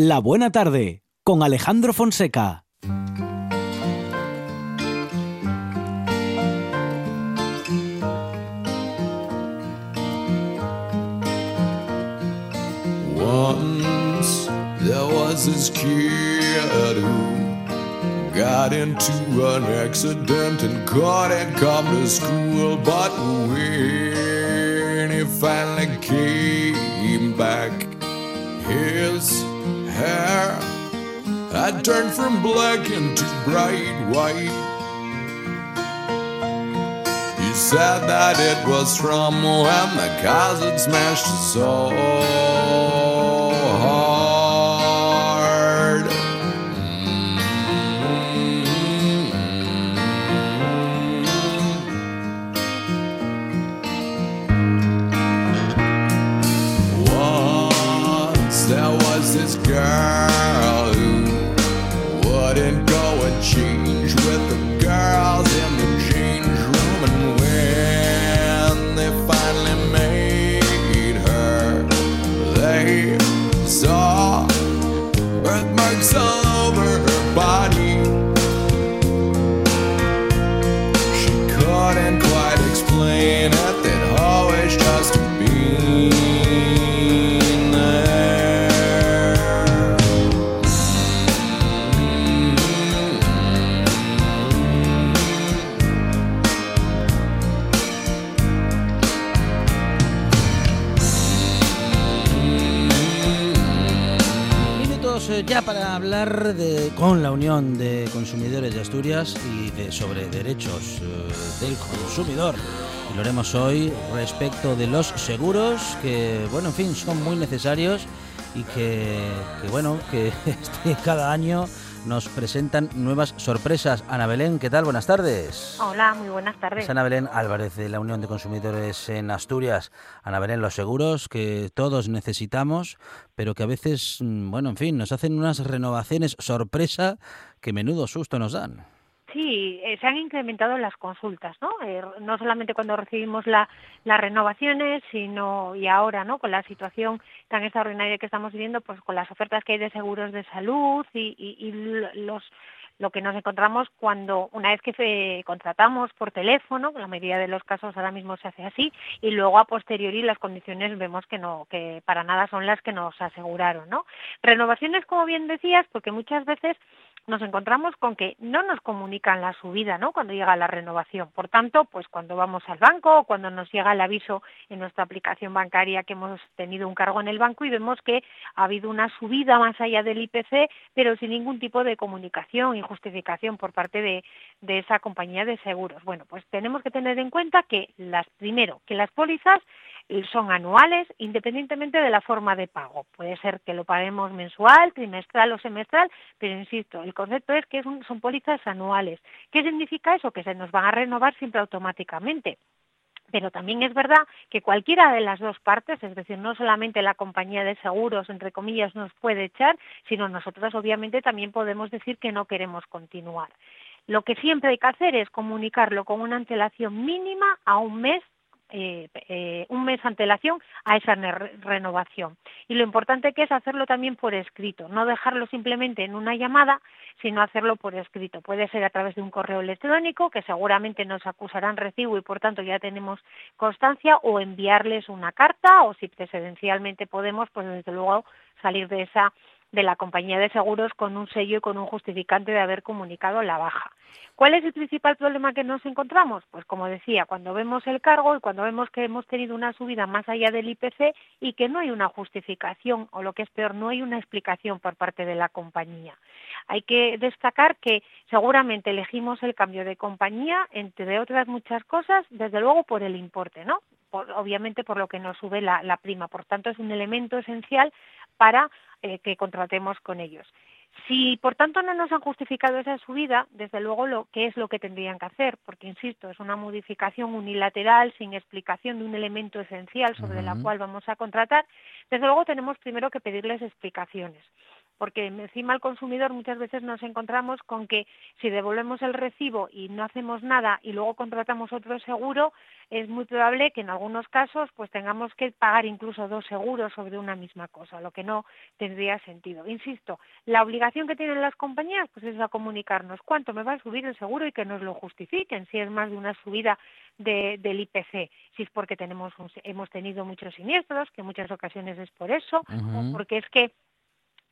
La Buena Tarde con Alejandro Fonseca. Once there was this kid who got into an accident and couldn't come to school. But when he finally came back, his hair had turned from black into bright white. He said that it was from when the had smashed his soul girl who wouldn't go and change ya para hablar con la Unión de Consumidores de Asturias y sobre derechos eh, del consumidor. Y lo haremos hoy respecto de los seguros que, bueno, en fin, son muy necesarios y que, que, bueno, que este, cada año nos presentan nuevas sorpresas. Ana Belén, ¿qué tal? Buenas tardes. Hola, muy buenas tardes. Es Ana Belén Álvarez de la Unión de Consumidores en Asturias. Ana Belén, los seguros que todos necesitamos, pero que a veces, mm, bueno, en fin, nos hacen unas renovaciones sorpresa que menudo susto nos dan. Sí, eh, se han incrementado las consultas, ¿no? Eh, no solamente cuando recibimos la, las renovaciones, sino y ahora, ¿no? Con la situación tan extraordinaria que estamos viviendo, pues con las ofertas que hay de seguros de salud y, los lo que nos encontramos cuando una vez que eh, contratamos por teléfono, la mayoría de los casos ahora mismo se hace así, y luego a posteriori las condiciones vemos que no, que para nada son las que nos aseguraron, ¿no? Renovaciones, como bien decías, porque muchas veces nos encontramos con que no nos comunican la subida, ¿no? Cuando llega la renovación. Por tanto, pues cuando vamos al banco o cuando nos llega el aviso en nuestra aplicación bancaria que hemos tenido un cargo en el banco y vemos que ha habido una subida más allá del IPC, pero sin ningún tipo de comunicación y justificación por parte de, de esa compañía de seguros. Bueno, pues tenemos que tener en cuenta que las primero, que las pólizas son anuales independientemente de la forma de pago. Puede ser que lo paguemos mensual, trimestral o semestral, pero insisto, el concepto es que son, pólizas anuales. ¿Qué significa eso? Que se nos van a renovar siempre automáticamente. Pero también es verdad que cualquiera de las dos partes, es decir, no solamente la compañía de seguros, entre comillas, nos puede echar, sino nosotros obviamente también podemos decir que no queremos continuar. Lo que siempre hay que hacer es comunicarlo con una antelación mínima a un mes eh, eh, un mes antelación a esa renovación. Y lo importante que es hacerlo también por escrito, no dejarlo simplemente en una llamada, sino hacerlo por escrito. Puede ser a través de un correo electrónico, que seguramente nos acusarán recibo y por tanto ya tenemos constancia, o enviarles una carta, o si presidencialmente podemos, pues desde luego salir de esa de la compañía de seguros con un sello y con un justificante de haber comunicado la baja. ¿Cuál es el principal problema que nos encontramos? Pues como decía, cuando vemos el cargo y cuando vemos que hemos tenido una subida más allá del IPC y que no hay una justificación o lo que es peor, no hay una explicación por parte de la compañía. Hay que destacar que seguramente elegimos el cambio de compañía, entre otras muchas cosas, desde luego por el importe, ¿no? Obviamente por lo que nos sube la prima. Por tanto, es un elemento esencial para eh, que contratemos con ellos. Si, por tanto, no nos han justificado esa subida, desde luego, lo, ¿qué es lo que tendrían que hacer? Porque, insisto, es una modificación unilateral, sin explicación de un elemento esencial sobre uh -huh. la cual vamos a contratar. Desde luego, tenemos primero que pedirles explicaciones. Porque encima al consumidor muchas veces nos encontramos con que si devolvemos el recibo y no hacemos nada y luego contratamos otro seguro, es muy probable que en algunos casos pues tengamos que pagar incluso dos seguros sobre una misma cosa, lo que no tendría sentido. Insisto, la obligación que tienen las compañías pues es a comunicarnos cuánto me va a subir el seguro y que nos lo justifiquen, si es más de una subida de, del IPC, si es porque tenemos hemos tenido muchos siniestros, que en muchas ocasiones es por eso, o porque es que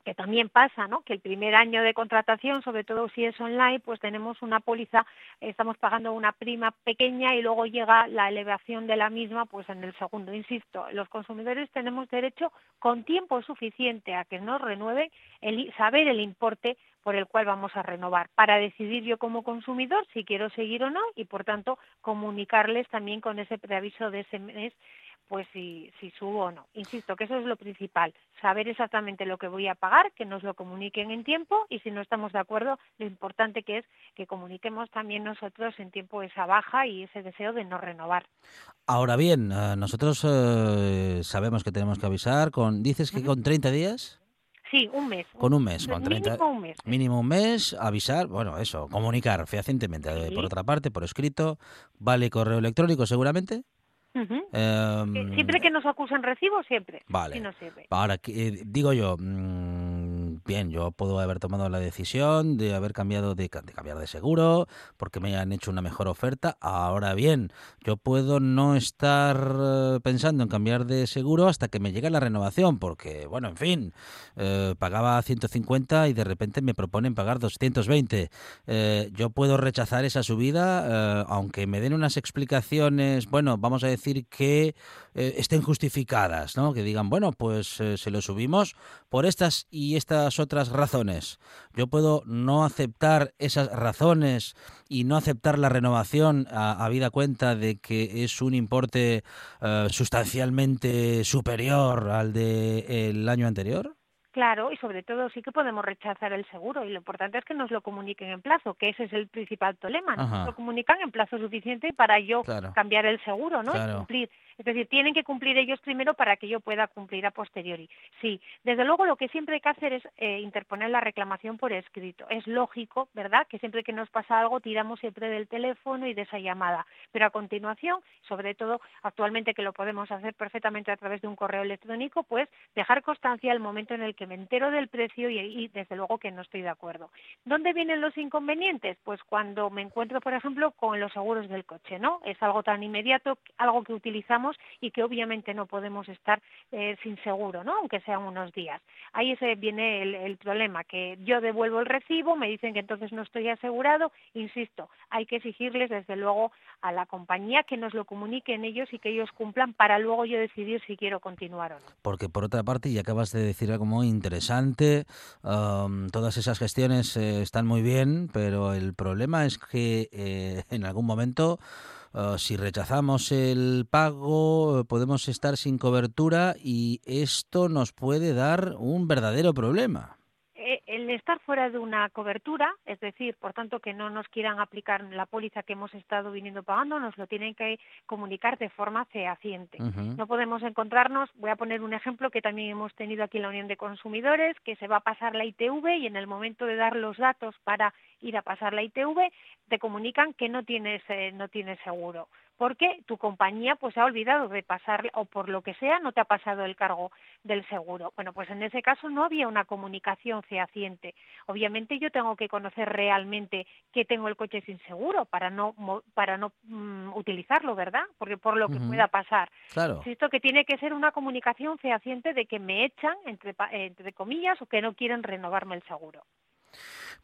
que también pasa, ¿no? Que el primer año de contratación, sobre todo si es online, pues tenemos una póliza, estamos pagando una prima pequeña y luego llega la elevación de la misma, pues en el segundo. Insisto, los consumidores tenemos derecho con tiempo suficiente a que nos renueven, el, saber el importe por el cual vamos a renovar, para decidir yo como consumidor si quiero seguir o no y, por tanto, comunicarles también con ese preaviso de ese mes pues si, si subo o no. Insisto que eso es lo principal, saber exactamente lo que voy a pagar, que nos lo comuniquen en tiempo y si no estamos de acuerdo, lo importante que es que comuniquemos también nosotros en tiempo esa baja y ese deseo de no renovar. Ahora bien, eh, nosotros eh, sabemos que tenemos que avisar con, dices que con 30 días. Sí, un mes. Con un mes, con 30. Mínimo un mes. Mínimo un mes, avisar, bueno, eso, comunicar fehacientemente. Sí. Por otra parte, por escrito, vale correo electrónico seguramente. Uh -huh. eh, siempre que nos acusen recibo, siempre. Vale. Si no sirve. Ahora, eh, digo yo, mmm, bien, yo puedo haber tomado la decisión de haber cambiado de, cambiar de seguro porque me han hecho una mejor oferta. Ahora bien, yo puedo no estar eh, pensando en cambiar de seguro hasta que me llegue la renovación porque, bueno, en fin, eh, pagaba 150 y de repente me proponen pagar 220. Eh, yo puedo rechazar esa subida aunque me den unas explicaciones, bueno, vamos a decir que eh, estén justificadas, ¿no? Que digan, bueno, pues eh, se lo subimos por estas y estas otras razones. Yo puedo no aceptar esas razones y no aceptar la renovación a, a vida cuenta de que es un importe eh, sustancialmente superior al del de, año anterior. Claro, y sobre todo sí que podemos rechazar el seguro y lo importante es que nos lo comuniquen en plazo, que ese es el principal problema. Nos lo comunican en plazo suficiente para yo claro. cambiar el seguro, ¿no? Claro. Y cumplir. Es decir, tienen que cumplir ellos primero para que yo pueda cumplir a posteriori. Sí, desde luego lo que siempre hay que hacer es eh, interponer la reclamación por escrito. Es lógico, ¿verdad?, que siempre que nos pasa algo tiramos siempre del teléfono y de esa llamada. Pero a continuación, sobre todo actualmente que lo podemos hacer perfectamente a través de un correo electrónico, pues dejar constancia el momento en el que me entero del precio y, y desde luego que no estoy de acuerdo. ¿Dónde vienen los inconvenientes? Pues cuando me encuentro, por ejemplo, con los seguros del coche, ¿no? Es algo tan inmediato, algo que utilizamos y que obviamente no podemos estar eh, sin seguro, ¿no? aunque sean unos días. Ahí ese viene el, problema, que yo devuelvo el recibo, me dicen que entonces no estoy asegurado, insisto, hay que exigirles desde luego a la compañía que nos lo comuniquen ellos y que ellos cumplan para luego yo decidir si quiero continuar o no. Porque por otra parte, y acabas de decir algo muy interesante, todas esas gestiones eh, están muy bien, pero el problema es que eh, en algún momento Uh, si rechazamos el pago podemos estar sin cobertura y esto nos puede dar un verdadero problema. El estar fuera de una cobertura, es decir, por tanto que no nos quieran aplicar la póliza que hemos estado viniendo pagando, nos lo tienen que comunicar de forma fehaciente. Uh -huh. No podemos encontrarnos, voy a poner un ejemplo que también hemos tenido aquí en la Unión de Consumidores, que se va a pasar la ITV y en el momento de dar los datos para ir a pasar la ITV, te comunican que no tienes, eh, no tienes seguro porque tu compañía pues ha olvidado de pasar o por lo que sea no te ha pasado el cargo del seguro. Bueno, pues en ese caso no había una comunicación fehaciente. Obviamente yo tengo que conocer realmente que tengo el coche sin seguro para no para no mm, utilizarlo, ¿verdad? Porque por lo que uh -huh. pueda pasar. Claro. Insisto que tiene que ser una comunicación fehaciente de que me echan entre entre comillas o que no quieren renovarme el seguro.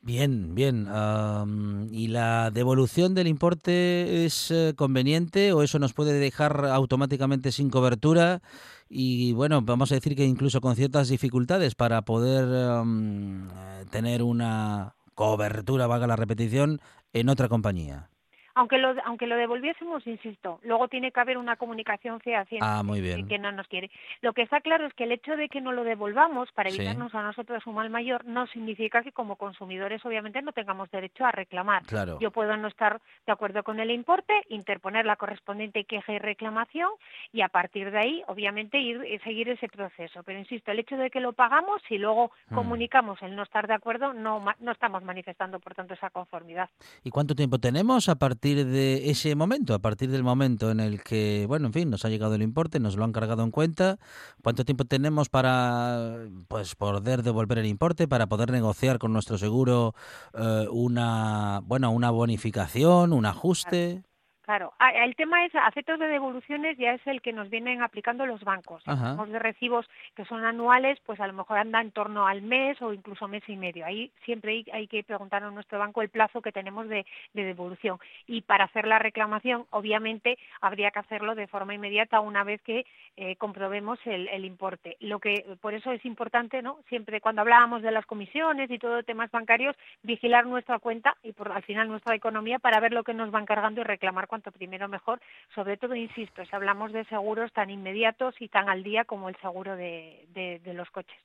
Bien, bien. Um, ¿Y la devolución del importe es eh, conveniente o eso nos puede dejar automáticamente sin cobertura? Y bueno, vamos a decir que incluso con ciertas dificultades para poder um, tener una cobertura, valga la repetición, en otra compañía. Aunque lo aunque lo devolviésemos, insisto, luego tiene que haber una comunicación fehaciente Ah, muy bien. que no nos quiere. Lo que está claro es que el hecho de que no lo devolvamos para Sí. evitarnos a nosotros un mal mayor no significa que como consumidores obviamente no tengamos derecho a reclamar. Claro. Yo puedo no estar de acuerdo con el importe, interponer la correspondiente queja y reclamación y a partir de ahí, obviamente, ir y seguir ese proceso. Pero insisto, el hecho de que lo pagamos y luego Mm. comunicamos el no estar de acuerdo, no, no estamos manifestando, por tanto, esa conformidad. ¿Y cuánto tiempo tenemos a partir de ese momento? A partir del momento en el que, bueno, en fin, nos ha llegado el importe, nos lo han cargado en cuenta. ¿Cuánto tiempo tenemos para pues poder devolver el importe, para poder negociar con nuestro seguro eh, una, bueno, una bonificación, un ajuste? Claro, Ah, el tema es, a efectos de devoluciones ya es el que nos vienen aplicando los bancos. Hablamos de recibos que son anuales, pues a lo mejor anda en torno al mes o incluso mes y medio. Ahí siempre hay, hay que preguntar a nuestro banco el plazo que tenemos de, de devolución. Y para hacer la reclamación, obviamente, habría que hacerlo de forma inmediata una vez que eh, comprobemos el, el importe. Lo que por eso es importante, ¿no? Siempre cuando hablábamos de las comisiones y todo temas bancarios, vigilar nuestra cuenta y por al final nuestra economía para ver lo que nos van cargando y reclamar cuanto primero mejor. Sobre todo, insisto, si hablamos de seguros tan inmediatos y tan al día como el seguro de, de- de los coches.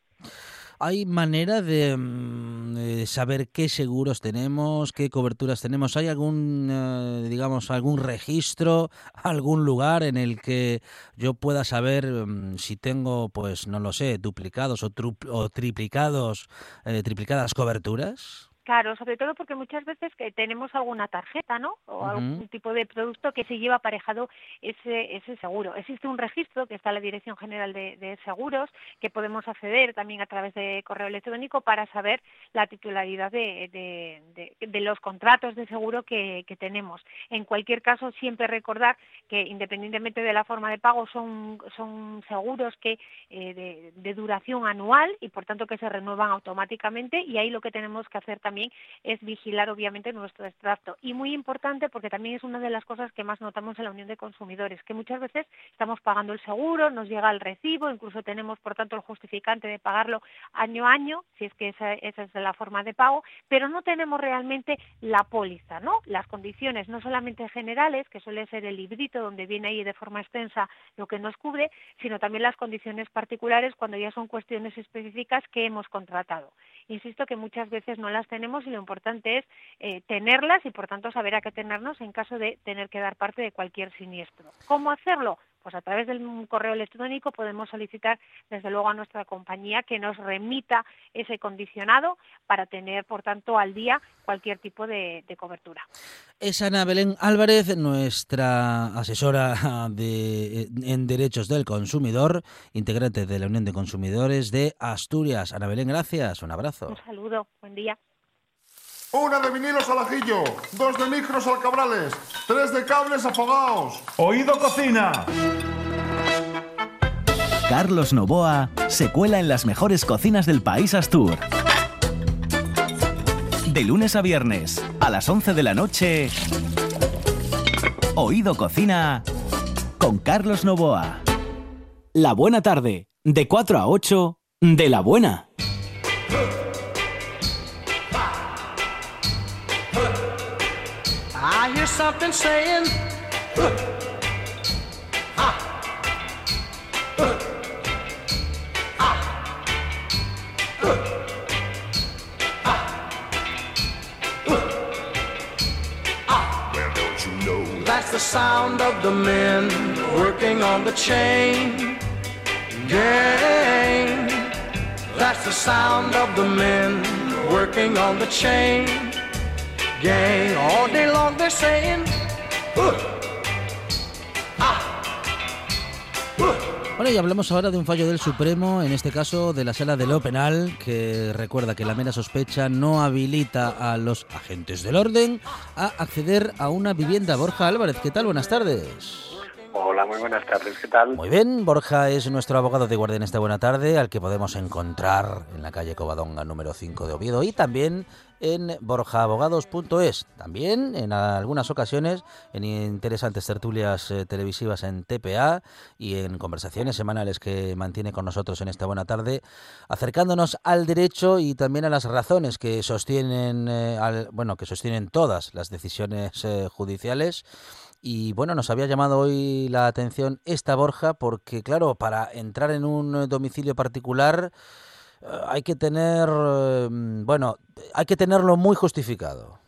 ¿Hay manera de, mm, de saber qué seguros tenemos, qué coberturas tenemos? ¿Hay algún, eh, digamos, algún registro, algún lugar en el que yo pueda saber mm, si tengo, pues, no lo sé, duplicados o, o triplicados, eh, triplicadas coberturas? Claro, sobre todo porque muchas veces que tenemos alguna tarjeta, ¿no? O algún tipo de producto que se lleva aparejado ese, ese seguro. Existe un registro que está en la Dirección General de, de Seguros que podemos acceder también a través de correo electrónico para saber la titularidad de, de- de- de los contratos de seguro que, que tenemos. En cualquier caso, siempre recordar que independientemente de la forma de pago son, son seguros que eh, de duración anual y por tanto que se renuevan automáticamente y ahí lo que tenemos que hacer también es vigilar obviamente nuestro extracto y muy importante porque también es una de las cosas que más notamos en la Unión de Consumidores que muchas veces estamos pagando el seguro, nos llega el recibo, incluso tenemos por tanto el justificante de pagarlo año a año, si es que esa, esa es la forma de pago, pero no tenemos realmente la póliza, ¿no? Las condiciones no solamente generales, que suele ser el librito donde viene ahí de forma extensa lo que nos cubre, sino también las condiciones particulares cuando ya son cuestiones específicas que hemos contratado. Insisto que muchas veces no las tenemos y lo importante es eh, tenerlas y por tanto saber a qué tenernos en caso de tener que dar parte de cualquier siniestro. ¿Cómo hacerlo? Pues a través del correo electrónico podemos solicitar desde luego a nuestra compañía que nos remita ese condicionado para tener por tanto al día cualquier tipo de, de cobertura. Es Ana Belén Álvarez, nuestra asesora de, en derechos del consumidor, integrante de la Unión de Consumidores de Asturias. Ana Belén, gracias. Un abrazo. Un saludo, buen día. Una de vinilos al ajillo, dos de micros al cabrales, tres de cables afogados. Oído Cocina. Carlos Novoa se cuela en las mejores cocinas del país Astur. De lunes a viernes, a las 11 de la noche, Oído Cocina con Carlos Novoa. La buena tarde, de 4 a 8, de la buena. Something saying, Well, don't you know? That's the sound of the men working on the chain gang. That's the sound of the men working on the chain Bueno, y hablamos ahora de un fallo del Supremo, en este caso de la Sala de lo Penal, que recuerda que la mera sospecha no habilita a los agentes del orden a acceder a una vivienda. Borja Álvarez, ¿qué tal? Buenas tardes. Hola, muy buenas tardes, ¿qué tal? Muy bien, Borja es nuestro abogado de guardia en esta buena tarde, al que podemos encontrar en la calle Covadonga número 5 de Oviedo y también en borjaabogados.es. También en algunas ocasiones en interesantes tertulias eh, televisivas en TPA y en conversaciones semanales que mantiene con nosotros en esta buena tarde, acercándonos al derecho y también a las razones que sostienen, eh, al, bueno, que sostienen todas las decisiones eh, judiciales. Y bueno, nos había llamado hoy la atención esta Borja porque, claro, para entrar en un domicilio particular eh, hay que tener, eh, bueno, hay que tenerlo muy justificado.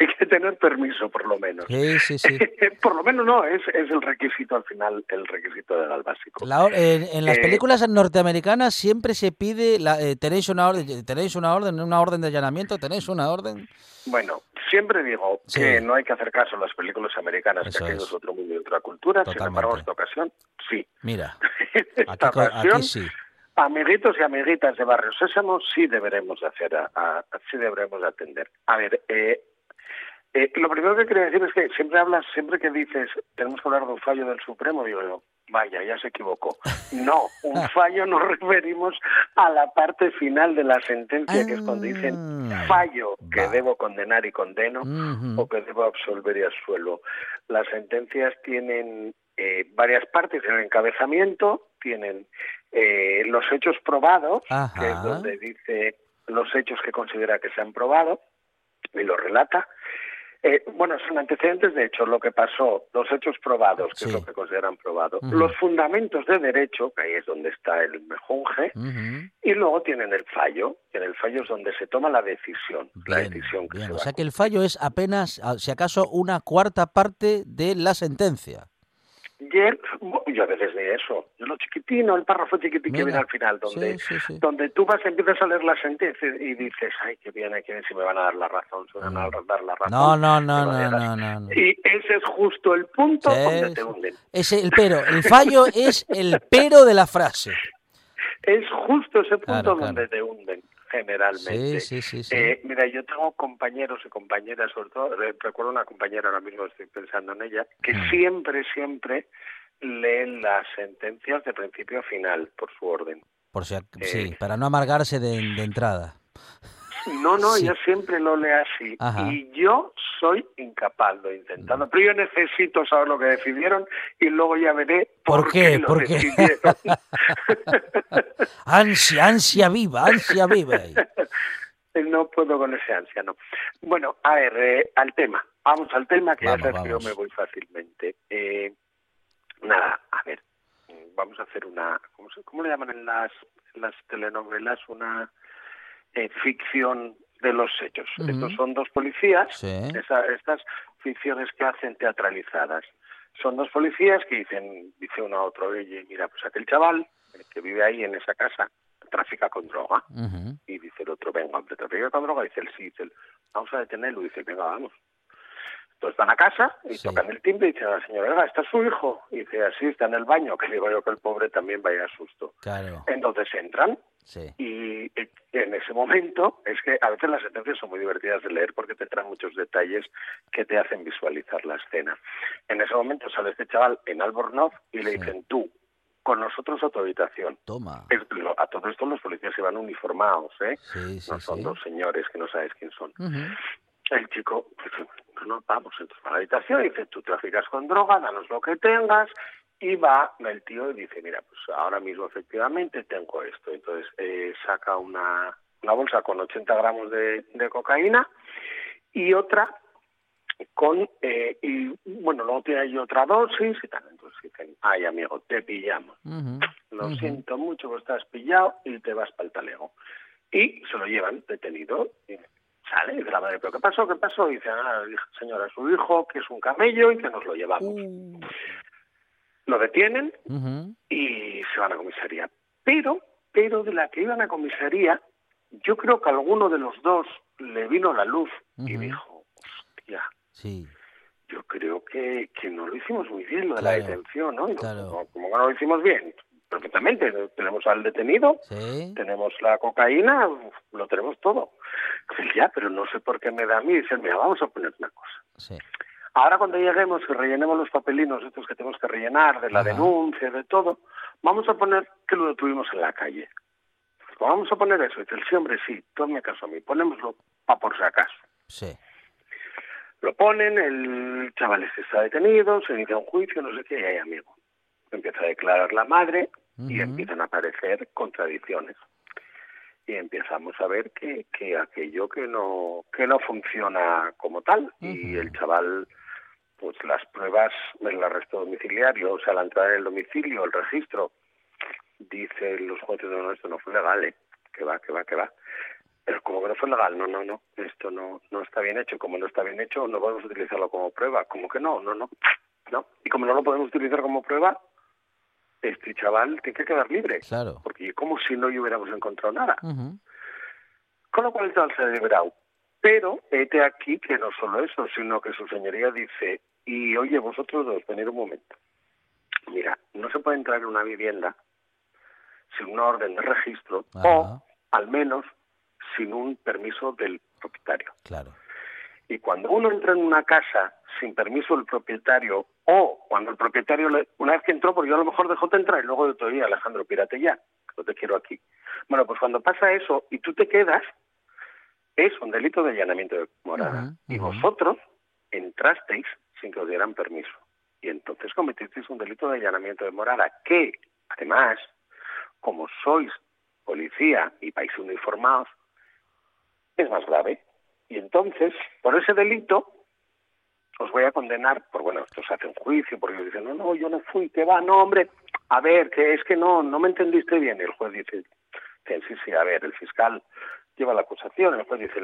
Hay que tener permiso, por lo menos. Sí, sí, sí. por lo menos no, es, es el requisito al final, el requisito legal básico. La or- en, en las Eh, películas norteamericanas siempre se pide, la, eh, tenéis una orden, tenéis una orden, una orden de allanamiento, tenéis una orden. Bueno, siempre digo Sí. que no hay que hacer caso a las películas americanas, Eso que aquello es. es otro mundo y otra cultura. Sin embargo, en Totalmente. esta ocasión, sí. Mira, esta aquí, ocasión, aquí sí. amiguitos y amiguitas de Barrio Sésamo, sí deberemos de hacer, a- a- sí deberemos de atender. A ver, eh, eh, lo primero que quería decir es que siempre hablas, siempre que dices, tenemos que hablar de un fallo del Supremo, digo yo, vaya, ya se equivocó. No, un fallo nos referimos a la parte final de la sentencia, que es cuando dicen Ah, fallo que debo condenar y condeno o que debo absolver y absuelvo. Las sentencias tienen eh, varias partes, tienen encabezamiento, tienen eh, los hechos probados, Ajá. que es donde dice los hechos que considera que se han probado y lo relata. Eh, bueno, son antecedentes de hechos, lo que pasó, los hechos probados, que Sí. es lo que consideran probado, los fundamentos de derecho, que ahí es donde está el mejunje, y luego tienen el fallo, que en el fallo es donde se toma la decisión, la decisión que bien. se O sea que el fallo es apenas, si acaso, una cuarta parte de la sentencia. Y él- yo a veces de eso, yo lo chiquitino, el párrafo chiquitín que viene al final, donde, sí, sí, sí. donde tú vas, empiezas a leer la sentencia y dices, ay, qué bien, ay, qué bien, si me van a dar la razón, si me van a dar la razón. No, no, no, no, no, no, no. Y ese es justo el punto donde te hunden. Ese, el pero, el fallo es el pero de la frase. Es justo ese punto Claro, claro. donde te hunden, generalmente. Sí, sí, sí. Eh, mira, yo tengo compañeros y compañeras, sobre todo, eh, recuerdo una compañera, ahora mismo estoy pensando en ella, que Mm. siempre, siempre leen las sentencias de principio a final, por su orden. Por si, eh, sí, para no amargarse de, de entrada. No, no, Sí. ella siempre lo lee así. Ajá. Y yo soy incapaz, lo he intentado. Pero yo necesito saber lo que decidieron y luego ya veré ¿Por por, qué? lo ¿Por qué? decidieron. Ansia, ansia viva, ansia viva. no puedo con ese ansia, no. Bueno, a ver, eh, al tema. Vamos al tema, que Vamos, ya sabes que yo me voy fácilmente. Eh, nada, a ver, mm, vamos a hacer una... ¿Cómo, se- cómo le llaman en las, en las telenovelas? Una eh, ficción de los hechos. Estos son dos policías, Sí. esa- estas ficciones que hacen teatralizadas. Son dos policías que dicen, dice uno a otro, oye, mira, pues aquel chaval que vive ahí en esa casa trafica con droga. Y dice el otro, venga, hombre, trafica con droga. Dice el sí, dice el, vamos a detenerlo. Dice, venga, vamos. Entonces van a casa y Sí. tocan el timbre y dicen a la señora, ¿está su hijo? Y dice, así, está en el baño. Que digo yo que el pobre también vaya a susto. Claro, Entonces entran sí. y en ese momento es que a veces las sentencias son muy divertidas de leer porque te traen muchos detalles que te hacen visualizar la escena. En ese momento sale este chaval en Albornoz y le Sí. dicen, tú, con nosotros a tu habitación. Toma. A todo esto los policías iban uniformados, ¿eh? Sí, sí, no son sí. dos señores que no sabes quién son. Ujú. El chico, pues, no, vamos, va a la habitación y dice, tú traficas con droga, danos lo que tengas. Y va el tío y dice, mira, pues ahora mismo efectivamente tengo esto. Entonces eh, saca una, una bolsa con 80 gramos de, de cocaína y otra con, eh, y bueno, luego tiene ahí otra dosis y tal. Entonces dicen, ay amigo, te pillamos. Lo siento mucho, pero estás pillado y te vas para el talego. Y se lo llevan detenido. Y sale y dice la madre, ¿pero qué pasó? ¿Qué pasó? Y dice, ah, señora, su hijo, que es un camello y que nos lo llevamos. Uh. Lo detienen y se van a comisaría. Pero, pero de la que iban a comisaría, yo creo que a alguno de los dos le vino la luz y dijo, hostia, Sí, yo creo que, que no lo hicimos muy bien lo de la detención, ¿no? Y no, claro. como, como que no lo hicimos bien, perfectamente, tenemos al detenido, sí. tenemos la cocaína, lo tenemos todo. Ya, pero no sé por qué me da a mí. Dice, mira, vamos a poner una cosa. Sí. Ahora cuando lleguemos y rellenemos los papelinos estos que tenemos que rellenar, de la Ajá. denuncia, de todo, vamos a poner que lo detuvimos en la calle. Vamos a poner eso. Y dice el sí, hombre, sí, hazme caso a mí, ponémoslo pa' por si acaso. Sí. Lo ponen, el chaval este está detenido, se inicia un juicio, no sé qué, y ahí, amigo. Empieza a declarar la madre y empiezan a aparecer contradicciones. Y empezamos a ver que, que aquello que no, que no funciona como tal. Y el chaval, pues las pruebas, el arresto domiciliario, o sea, la entrada en el domicilio, el registro, dice los jueces, no, no, esto no fue legal, ¿eh? Que va, que va, que va. Pero como que no fue legal, no, no, no, esto no, no está bien hecho. Como no está bien hecho, no podemos utilizarlo como prueba. Como que no, no, no, no. Y como no lo podemos utilizar como prueba, este chaval tiene que quedar libre. Claro. Porque como si no hubiéramos encontrado nada. Con lo cual el se ha liberado. Pero, este aquí que no solo eso, sino que su señoría dice, y oye, vosotros dos, venid un momento. Mira, no se puede entrar en una vivienda sin una orden de registro o, al menos, sin un permiso del propietario. Claro. Y cuando uno entra en una casa sin permiso del propietario, o cuando el propietario, le- una vez que entró, porque yo a lo mejor dejó de entrar y luego de todavía, Alejandro, pírate ya, no te quiero aquí. Bueno, pues cuando pasa eso y tú te quedas, es un delito de allanamiento de morada. Y vosotros entrasteis sin que os dieran permiso. Y entonces cometisteis un delito de allanamiento de morada, que, además, como sois policía y vais uniformados, es más grave. Y entonces, por ese delito, os voy a condenar, por bueno, esto se hace un juicio, porque dicen, no, no, yo no fui, que va, no, hombre, a ver, que es que no, no me entendiste bien. Y el juez dice, sí, sí, a ver, el fiscal lleva la acusación, el juez dice,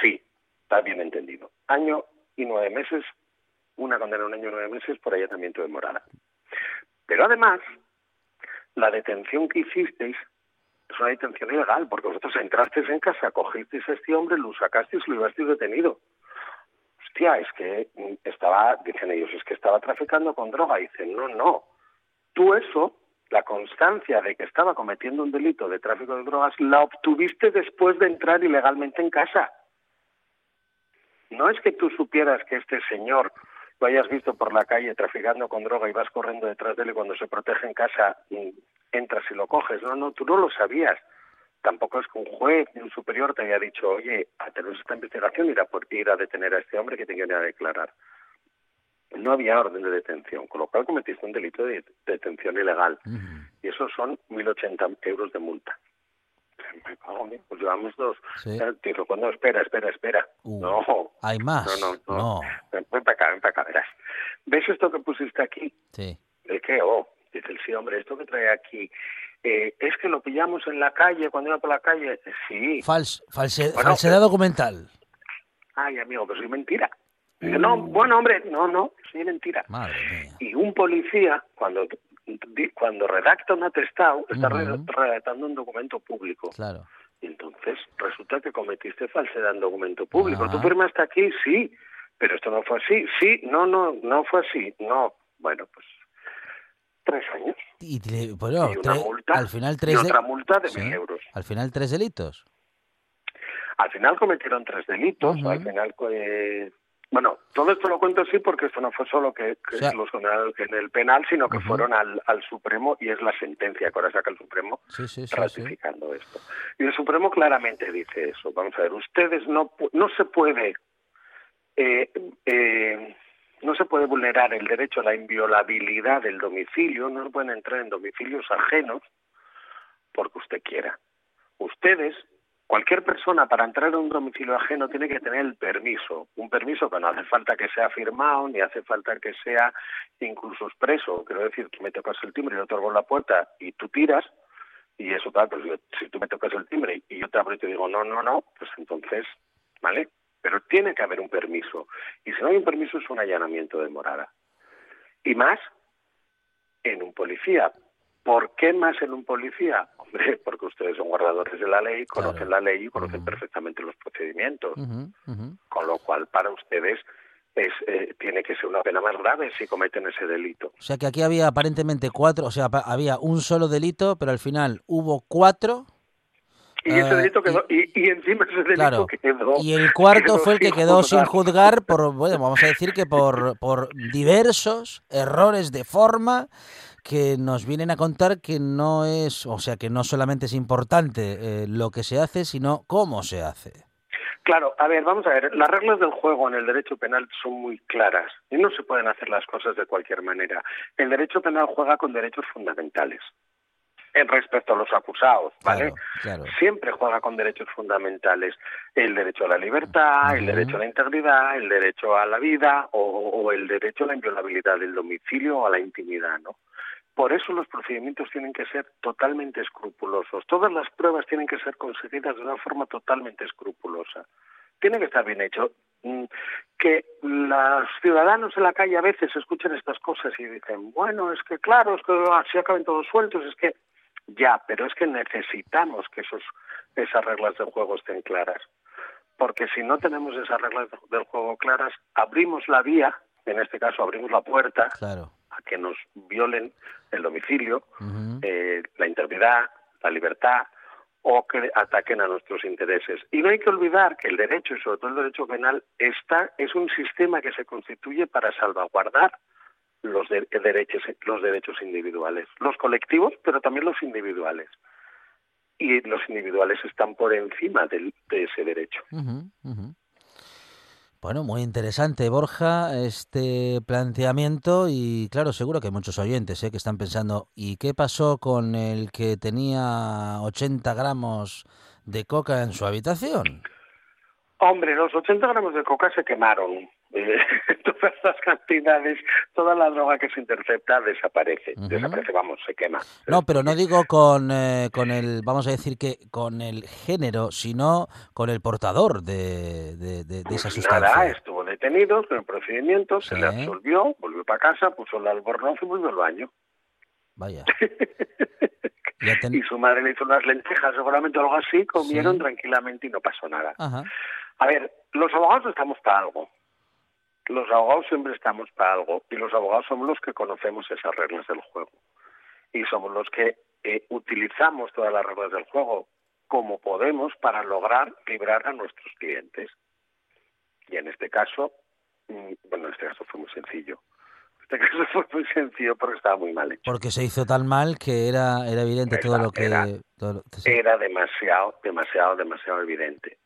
sí, está bien entendido. Año y nueve meses, una condena de un año y nueve meses por allanamiento de morada. Pero además, la detención que hicisteis es una detención ilegal, porque vosotros entrasteis en casa, cogisteis a este hombre, lo sacasteis y lo llevasteis detenido. Es que estaba, dicen ellos, es que estaba traficando con droga. Dicen, no, no. Tú eso, la constancia de que estaba cometiendo un delito de tráfico de drogas, la obtuviste después de entrar ilegalmente en casa. No es que tú supieras que este señor lo hayas visto por la calle traficando con droga y vas corriendo detrás de él y cuando se protege en casa mm, entras y lo coges. No, no, tú no lo sabías. Tampoco es que un juez ni un superior te haya dicho, oye, a tener esta investigación ir a, por, ir a detener a este hombre que te quiere a declarar. No había orden de detención, con lo cual cometiste un delito de detención ilegal. Y eso son 1.080 euros de multa. Me cago Pues llevamos dos. Sí. Eh, Digo, cuando espera, espera, espera. Uh, no, ¿Hay más? no, no, no. No. Ven, ven para acá, ven para acá, verás. ¿Ves esto que pusiste aquí? Sí. ¿El qué? Oh, dice el sí, hombre, esto que trae aquí. eh, es que lo pillamos en la calle, cuando iba por la calle. Sí. Fals- false- Bueno, falsedad documental. Ay, amigo, pero soy mentira. Dice, no, bueno, hombre, no, no, soy mentira. Madre mía. Y un policía, cuando cuando redacta un atestado, está redactando un documento público. Claro. Y entonces resulta que cometiste falsedad en documento público. Ah. ¿Tú firmaste aquí? Sí. Pero esto no fue así. Sí, no, no, no fue así. No. Bueno, pues tres años. Y, bueno, y una tre- multa. al final y tres de- otra multa de Sí. mil euros. Al final tres delitos. Al final cometieron tres delitos. Al final, eh, bueno, todo esto lo cuento así porque esto no fue solo que, que O sea- los condenaron en el penal, sino que fueron al, al Supremo y es la sentencia que ahora saca el Supremo Sí, sí, sí. ratificando esto. Y el Supremo claramente dice eso. Vamos a ver, ustedes no no se puede eh, eh, no se puede vulnerar el derecho a la inviolabilidad del domicilio, no pueden entrar en domicilios ajenos porque usted quiera. Ustedes, cualquier persona para entrar en un domicilio ajeno tiene que tener el permiso, un permiso que no hace falta que sea firmado, ni hace falta que sea incluso expreso. Quiero decir, tú me tocas el timbre y yo te abro la puerta y tú tiras, y eso, claro, pues si tú me tocas el timbre y yo te abro y te digo no, no, no, pues entonces, ¿vale? Pero tiene que haber un permiso. Y si no hay un permiso es un allanamiento de morada. Y más en un policía. ¿Por qué más en un policía? Hombre, porque ustedes son guardadores de la ley, conocen Claro. la ley y conocen perfectamente los procedimientos. Con lo cual, para ustedes, es, eh, tiene que ser una pena más grave si cometen ese delito. O sea que aquí había aparentemente cuatro, o sea, había un solo delito, pero al final hubo cuatro Y ese Ah, delito quedó, y, y encima ese delito Claro. quedó. Y el cuarto quedó fue el que quedó sin juzgar. por, bueno, vamos a decir que por, por diversos errores de forma que nos vienen a contar que no es, o sea, que no solamente es importante eh, lo que se hace, sino cómo se hace. Claro, a ver, vamos a ver, las reglas del juego en el derecho penal son muy claras y no se pueden hacer las cosas de cualquier manera. El derecho penal juega con derechos fundamentales en respecto a los acusados, ¿vale? Claro, claro. Siempre juega con derechos fundamentales, el derecho a la libertad, el derecho a la integridad, el derecho a la vida o, o el derecho a la inviolabilidad del domicilio o a la intimidad, ¿no? Por eso los procedimientos tienen que ser totalmente escrupulosos. Todas las pruebas tienen que ser conseguidas de una forma totalmente escrupulosa. Tiene que estar bien hecho. Mm, Que los ciudadanos en la calle a veces escuchan estas cosas y dicen, bueno, es que claro, es que así acaben todos sueltos, es que ya, pero es que necesitamos que esos, esas reglas del juego estén claras. Porque si no tenemos esas reglas de- del juego claras, abrimos la vía, en este caso abrimos la puerta Claro. a que nos violen el domicilio, eh, la integridad, la libertad o que ataquen a nuestros intereses. Y no hay que olvidar que el derecho, y sobre todo el derecho penal, está, es un sistema que se constituye para salvaguardar los, de- derechos, los derechos individuales, los colectivos, pero también los individuales. Y los individuales están por encima del- de ese derecho. Bueno, muy interesante, Borja, este planteamiento y claro, seguro que hay muchos oyentes ¿eh? que están pensando, ¿y qué pasó con el que tenía 80 gramos de coca en su habitación? Hombre, los 80 gramos de coca se quemaron. Eh, todas las cantidades, toda la droga que se intercepta desaparece. Desaparece, vamos, se quema. No, pero no digo con, eh, con el, vamos a decir que con el género, sino con el portador de, de- de- de esa Pues sustancia. Nada, estuvo detenido con el procedimiento, se le absolvió, volvió para casa, puso el albornoz y volvió al baño. Vaya. Ten- Y su madre le hizo unas lentejas, seguramente algo así, comieron Sí. tranquilamente y no pasó nada. Ajá. A ver, los abogados estamos para algo. Los abogados siempre estamos para algo y los abogados somos los que conocemos esas reglas del juego. Y somos los que eh, utilizamos todas las reglas del juego como podemos para lograr librar a nuestros clientes. Y en este caso, mm, bueno, en este caso fue muy sencillo. En este caso fue muy sencillo porque estaba muy mal hecho. Porque se hizo tan mal que era, era evidente todo lo que... Era- todo lo- sí. era demasiado, demasiado, demasiado evidente.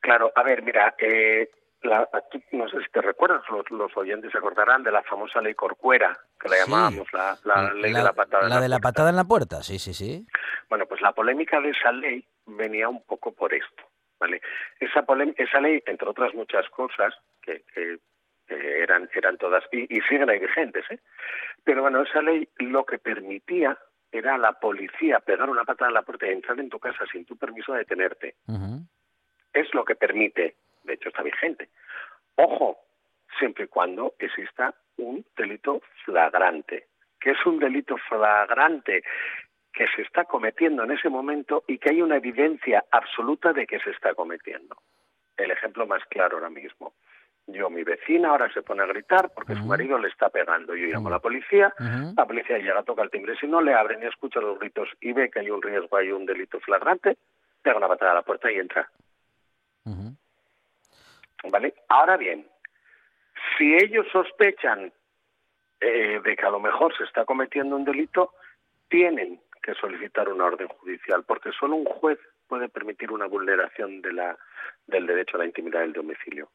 Claro, a ver, mira, eh, la- no sé si te recuerdas, los, los oyentes se acordarán de la famosa ley Corcuera, que la Sí. llamábamos la, la ley de la patada. en la de la puerta. patada en la puerta, sí, sí, sí. Bueno, pues la polémica de esa ley venía un poco por esto, ¿vale? Esa, esa ley, entre otras muchas cosas, que, que, eh, eran, eran todas, y, y siguen ahí vigentes, ¿eh? Pero bueno, esa ley lo que permitía era a la policía pegar una patada en la puerta y entrar en tu casa sin tu permiso a detenerte. Es lo que permite, de hecho está vigente. Ojo, siempre y cuando exista un delito flagrante. que es un delito flagrante? que se está cometiendo en ese momento y que hay una evidencia absoluta de que se está cometiendo. El ejemplo más claro ahora mismo. Yo, mi vecina ahora se pone a gritar porque su marido le está pegando. Yo llamo a la policía, la policía llega, toca el timbre. Si no le abren y escucha los gritos y ve que hay un riesgo, hay un delito flagrante, pega una patada a la puerta y entra. ¿Vale? Ahora bien, si ellos sospechan eh, de que a lo mejor se está cometiendo un delito, tienen que solicitar una orden judicial, porque solo un juez puede permitir una vulneración de la, del derecho a la intimidad del domicilio.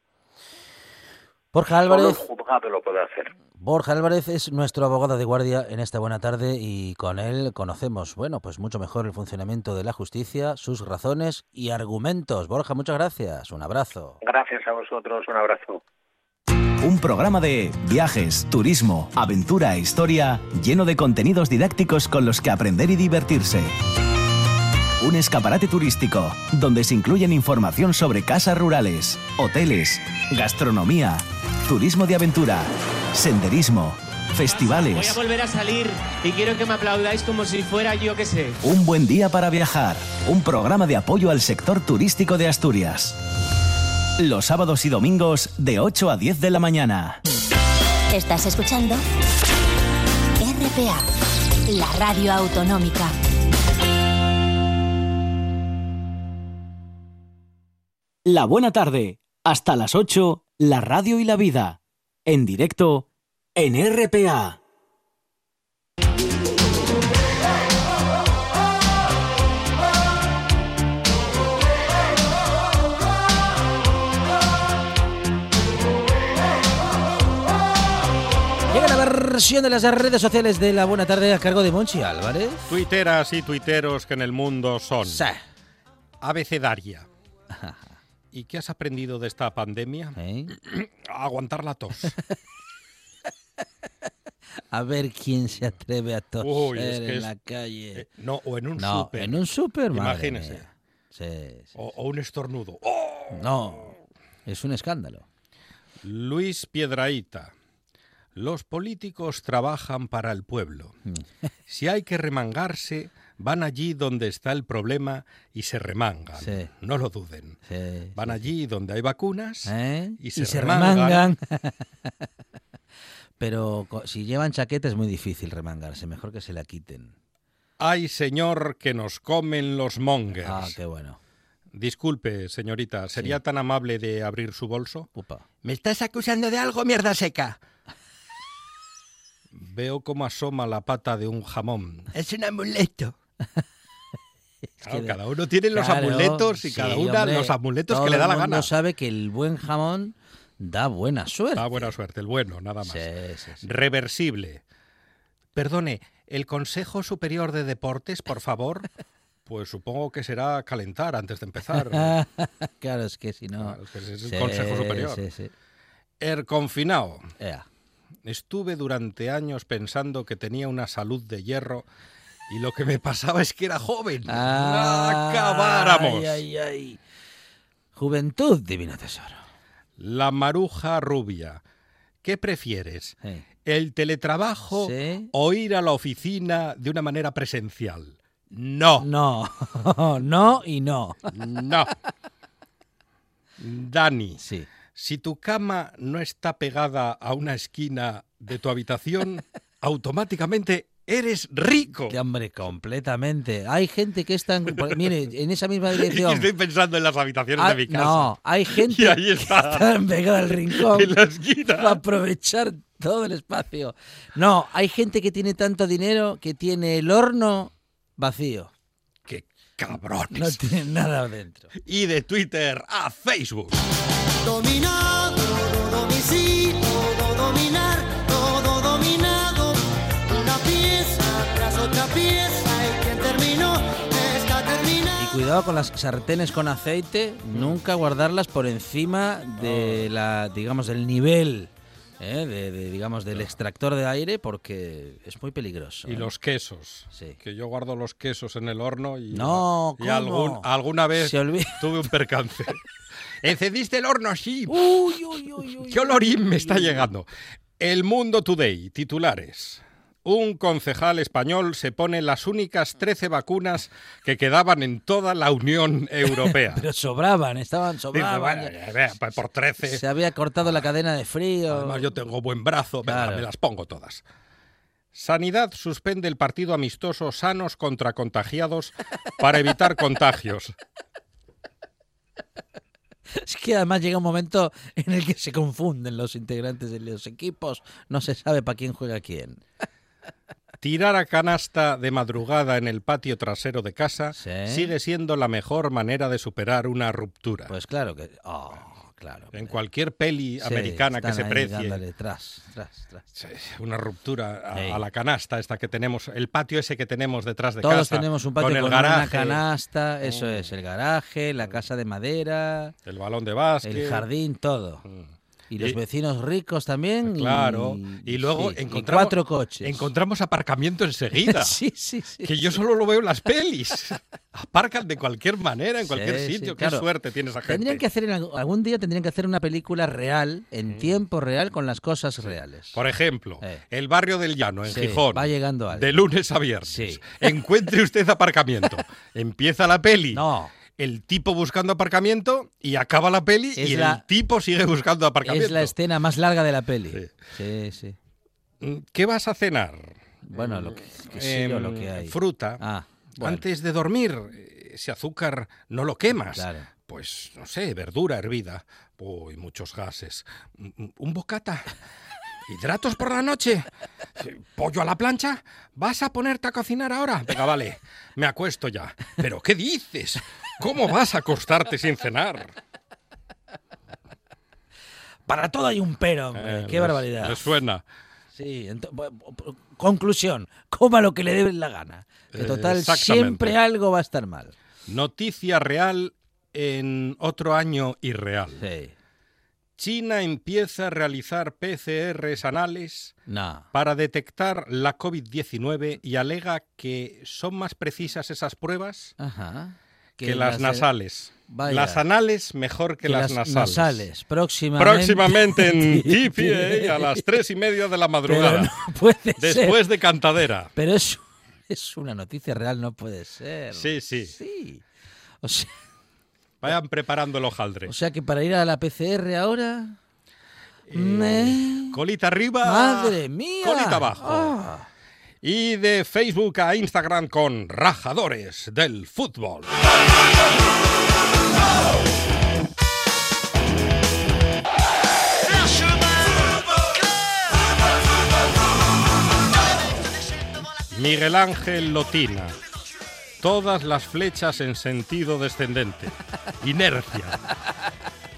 Borja Solo Álvarez, juzgado lo puede hacer. Borja Álvarez es nuestro abogado de guardia en esta buena tarde y con él conocemos, bueno, pues mucho mejor el funcionamiento de la justicia, sus razones y argumentos. Borja, muchas gracias. Un abrazo. Gracias a vosotros, un abrazo. Un programa de viajes, turismo, aventura e historia lleno de contenidos didácticos con los que aprender y divertirse. Un escaparate turístico donde se incluyen información sobre casas rurales, hoteles, gastronomía, turismo de aventura, senderismo, Voy a festivales. volver a salir y quiero que me aplaudáis como si fuera yo que sé. Un buen día para viajar. Un programa de apoyo al sector turístico de Asturias. Los sábados y domingos de 8 a 10 de la mañana. Estás escuchando RPA, la radio autonómica. La Buena Tarde. Hasta las 8, la radio y la vida. En directo, en RPA. Llega la versión de las redes sociales de la Buena Tarde a cargo de Monchi Álvarez. Tuiteras y tuiteros que en el mundo son. Sí. Abecedaria. ¿Y qué has aprendido de esta pandemia? ¿Eh? A aguantar la tos. A ver quién se atreve a toser Uy, es que en es- la calle. Eh, no, o en un no, súper. en un súper, Imagínese. mía. Sí, sí. O, o un estornudo. ¡Oh! No, es un escándalo. Luis Piedraíta. Los políticos trabajan para el pueblo. Mm. Si hay que remangarse, van allí donde está el problema y se remangan. Sí. No lo duden. Sí, Van allí donde hay vacunas ¿Eh? y se, remangan. remangan. Pero si llevan chaqueta es muy difícil remangarse, mejor que se la quiten. Ay, señor, que nos comen los mongers. Ah, qué bueno. Disculpe, señorita, ¿sería tan amable de abrir su bolso? Upa. ¿Me estás acusando de algo, mierda seca? Veo cómo asoma la pata de un jamón. Es un amuleto. Claro, cada uno tiene los Claro, amuletos y sí, cada una hombre, los amuletos todo que le da el la gana. sabe que el buen jamón da buena suerte. Da buena suerte, el bueno, nada más. Sí, sí, sí. Reversible. Perdone, ¿el Consejo Superior de Deportes, por favor? Pues supongo que será calentar antes de empezar. claro, es que si no... Claro, es que ese es el Consejo Superior. Sí. Er confinado. Estuve durante años pensando que tenía una salud de hierro y lo que me pasaba es que era joven. ¡Acabáramos! Ay, ay, ay. Juventud, divino tesoro. La maruja rubia. ¿Qué prefieres? Sí. ¿El teletrabajo Sí. o ir a la oficina de una manera presencial? No. No, no y no. No. Dani, Sí. si tu cama no está pegada a una esquina de tu habitación, automáticamente eres rico. Que, hombre, completamente. Hay gente que es tan... Mire, en esa misma que dirección... estoy pensando en las habitaciones Ah, de mi casa. no, hay gente Y ahí que está. está pegada al rincón En la esquina. para aprovechar todo el espacio. No, hay gente que tiene tanto dinero que tiene el horno vacío. ¡Qué cabrones! No tiene nada dentro. Y de Twitter a Facebook. Dominado, cuidado con las sartenes con aceite, nunca guardarlas por encima de la, digamos, del nivel, ¿eh? de, de, digamos, del extractor de aire, porque es muy peligroso. Y ¿eh? los quesos. Sí. Que yo guardo los quesos en el horno y, No, y algún- alguna vez tuve un percance. Encendiste el horno, sí. Uy, uy, uy, uy, ¿Qué olorín me está llegando? El Mundo Today, titulares. Un concejal español se pone las únicas 13 vacunas que quedaban en toda la Unión Europea. Pero sobraban, estaban Dice, sobraban. "Bueno, ya vea, pues por 13. Se había cortado la cadena de frío. Además, yo tengo buen brazo, Claro. me las pongo todas. Sanidad suspende el partido amistoso sanos contra contagiados para evitar contagios. Es que además llega un momento en el que se confunden los integrantes de los equipos, no se sabe para quién juega quién. Tirar a canasta de madrugada en el patio trasero de casa Sí. sigue siendo la mejor manera de superar una ruptura. Pues claro que... Oh, claro. en cualquier peli Sí, americana que se precie, tras, tras, tras. una ruptura a, Sí. a la canasta esta que tenemos, el patio ese que tenemos detrás de Todos casa, tenemos un patio con con, el una garaje, Mm. canasta, eso es, el garaje, la casa de madera, el balón de básquet, el jardín, todo. Mm. Y los Y- vecinos ricos también. Claro, y luego sí, y encontramos, cuatro coches. encontramos aparcamiento enseguida. sí, sí, sí. Que yo solo lo veo en las pelis. Aparcan de cualquier manera, en cualquier Sí, sitio. claro. Qué suerte tiene esa gente. Tendrían que hacer algún- día tendrían que hacer una película real, en tiempo real, con las cosas reales. Por ejemplo, Eh. el barrio del Llano, en Gijón. va llegando alguien. De lunes a viernes. Sí. Encuentre usted aparcamiento. Empieza la peli. No, El tipo buscando aparcamiento y acaba la peli Es y la- el tipo sigue buscando aparcamiento. es la escena más larga de la peli. Sí. Sí, sí. Mm, ¿Qué vas a cenar? Bueno, lo que, lo que hay. Fruta. Ah, bueno. Antes de dormir, ese azúcar no lo quemas. Claro. pues, no sé, verdura hervida. Uy, muchos gases. Un- Un bocata. ¿Hidratos por la noche? ¿Pollo a la plancha? ¿Vas a ponerte a cocinar ahora? Venga, vale, me acuesto ya. ¿Pero qué dices? ¿Cómo vas a acostarte sin cenar? Para todo hay un pero, hombre. Eh, Qué les- barbaridad. suena. Sí, conclusión, coma lo que le dé la gana. Que Eh, total, siempre algo va a estar mal. Noticia real en otro año irreal. China empieza a realizar PCRs anales para detectar la COVID-19 y alega que son más precisas esas pruebas Ajá. que, las, nasales. Vaya. Las anales mejor que, que las, nasales. nasales. Próximamente. Próximamente en TPA a las tres y media de la madrugada. Pero no puede ser. después de Cantadera. Pero es, es una noticia real, no puede ser. Sí, sí. Sí. O sea, Vayan preparando el hojaldre. o sea que para ir a la PCR ahora. me- Colita arriba. ¡Madre mía! Colita abajo. Ah. Y de Facebook a Instagram con rajadores del fútbol. Miguel Ángel Lotina. Todas las flechas en sentido descendente. Inercia.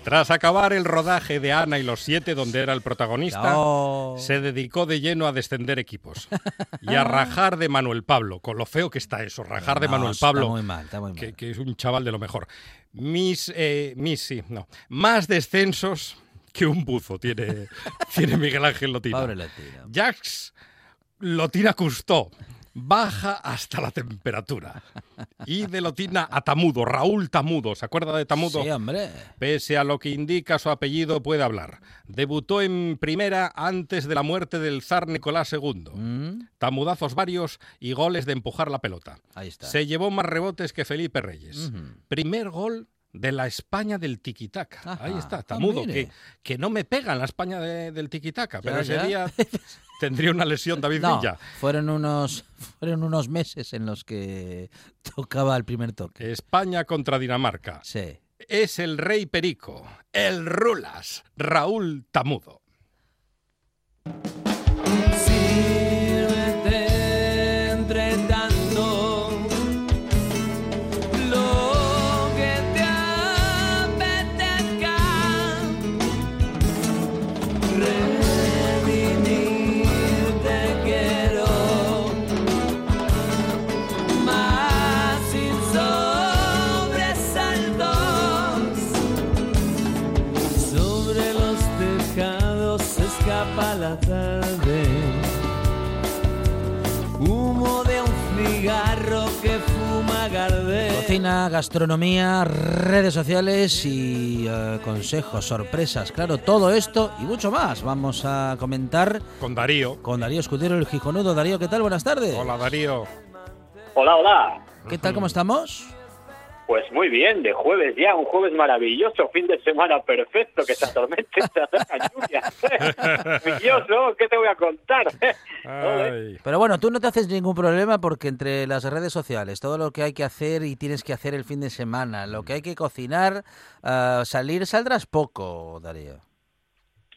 Tras acabar el rodaje de Ana y los siete, donde era el protagonista, No. se dedicó de lleno a descender equipos y a rajar de Manuel Pablo. Con lo feo que está eso, rajar de No, Manuel está Pablo. muy mal, está muy que, es un chaval de lo mejor. Mis, eh, mis, sí, no. Más descensos que un buzo tiene, tiene Miguel Ángel Lotina. Pobre Lotina. Jax Lotina Custó. Baja hasta la temperatura. Y de Lotina a Tamudo, Raúl Tamudo. ¿Se acuerda de Tamudo? Sí, hombre. Pese a lo que indica su apellido, puede hablar. Debutó en primera antes de la muerte del zar Nicolás II. Mm, Tamudazos varios y goles de empujar la pelota. Ahí está. Se llevó más rebotes que Felipe Reyes. Primer gol de la España del tiquitaca. Ajá. Ahí está, Ah, Tamudo, que, que no me pega en la España de- del tiquitaca, pero Ya, ese ya. día tendría una lesión David No, Villa. fueron unos, fueron unos meses en los que tocaba el primer toque. España contra Dinamarca. Sí. Es el rey Perico, el Rulas, Raúl Tamudo. Cocina, gastronomía, redes sociales y eh, consejos, sorpresas. Claro, todo esto y mucho más vamos a comentar Con Darío. con Darío Escudero, el Gijonudo. Darío, ¿qué tal? Buenas tardes. Hola Darío. Hola, hola. ¿Qué tal? ¿Cómo estamos? Pues muy bien, de jueves ya, un jueves maravilloso, fin de semana perfecto, que se atormente se acerca lluvia. Maravilloso, ¿qué te voy a contar? Pero bueno, tú no te haces ningún problema porque entre las redes sociales, todo lo que hay que hacer y tienes que hacer el fin de semana, lo que hay que cocinar, ah, salir, saldrás poco, Darío.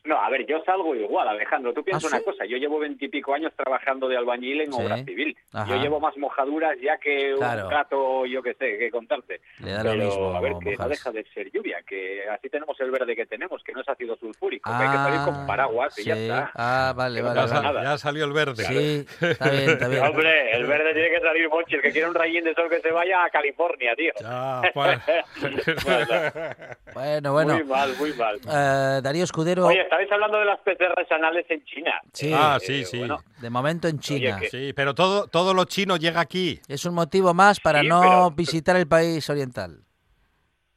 No, a ver, yo salgo igual, Alejandro. Tú piensas ¿Ah, una cosa, yo llevo veintipico años trabajando de albañil en Sí. obra civil. Ajá. Yo llevo más mojaduras ya que Claro. un gato, yo qué sé, que contarte. Le da lo Pero, mismo a ver, que no deja de ser lluvia, que así tenemos el verde que tenemos, que no es ácido sulfúrico, que hay que salir Ah, con paraguas y ya está. Ah, vale, no vale. nada. Ya salió el verde. Sí, está bien, está bien. Hombre, el verde tiene que salir, Monchi. El que quiere un rayín de sol que se vaya a California, tío. Ya, pues. Bueno, bueno. Muy mal, muy mal. Eh, Darío Escudero, Oye, estabais hablando de las PCRs anales en China. Sí. Ah, Eh, sí, sí. bueno, de momento en China. que- Sí, pero todo, todo lo chino llega aquí. Es un motivo más para Sí, no pero- visitar el país oriental.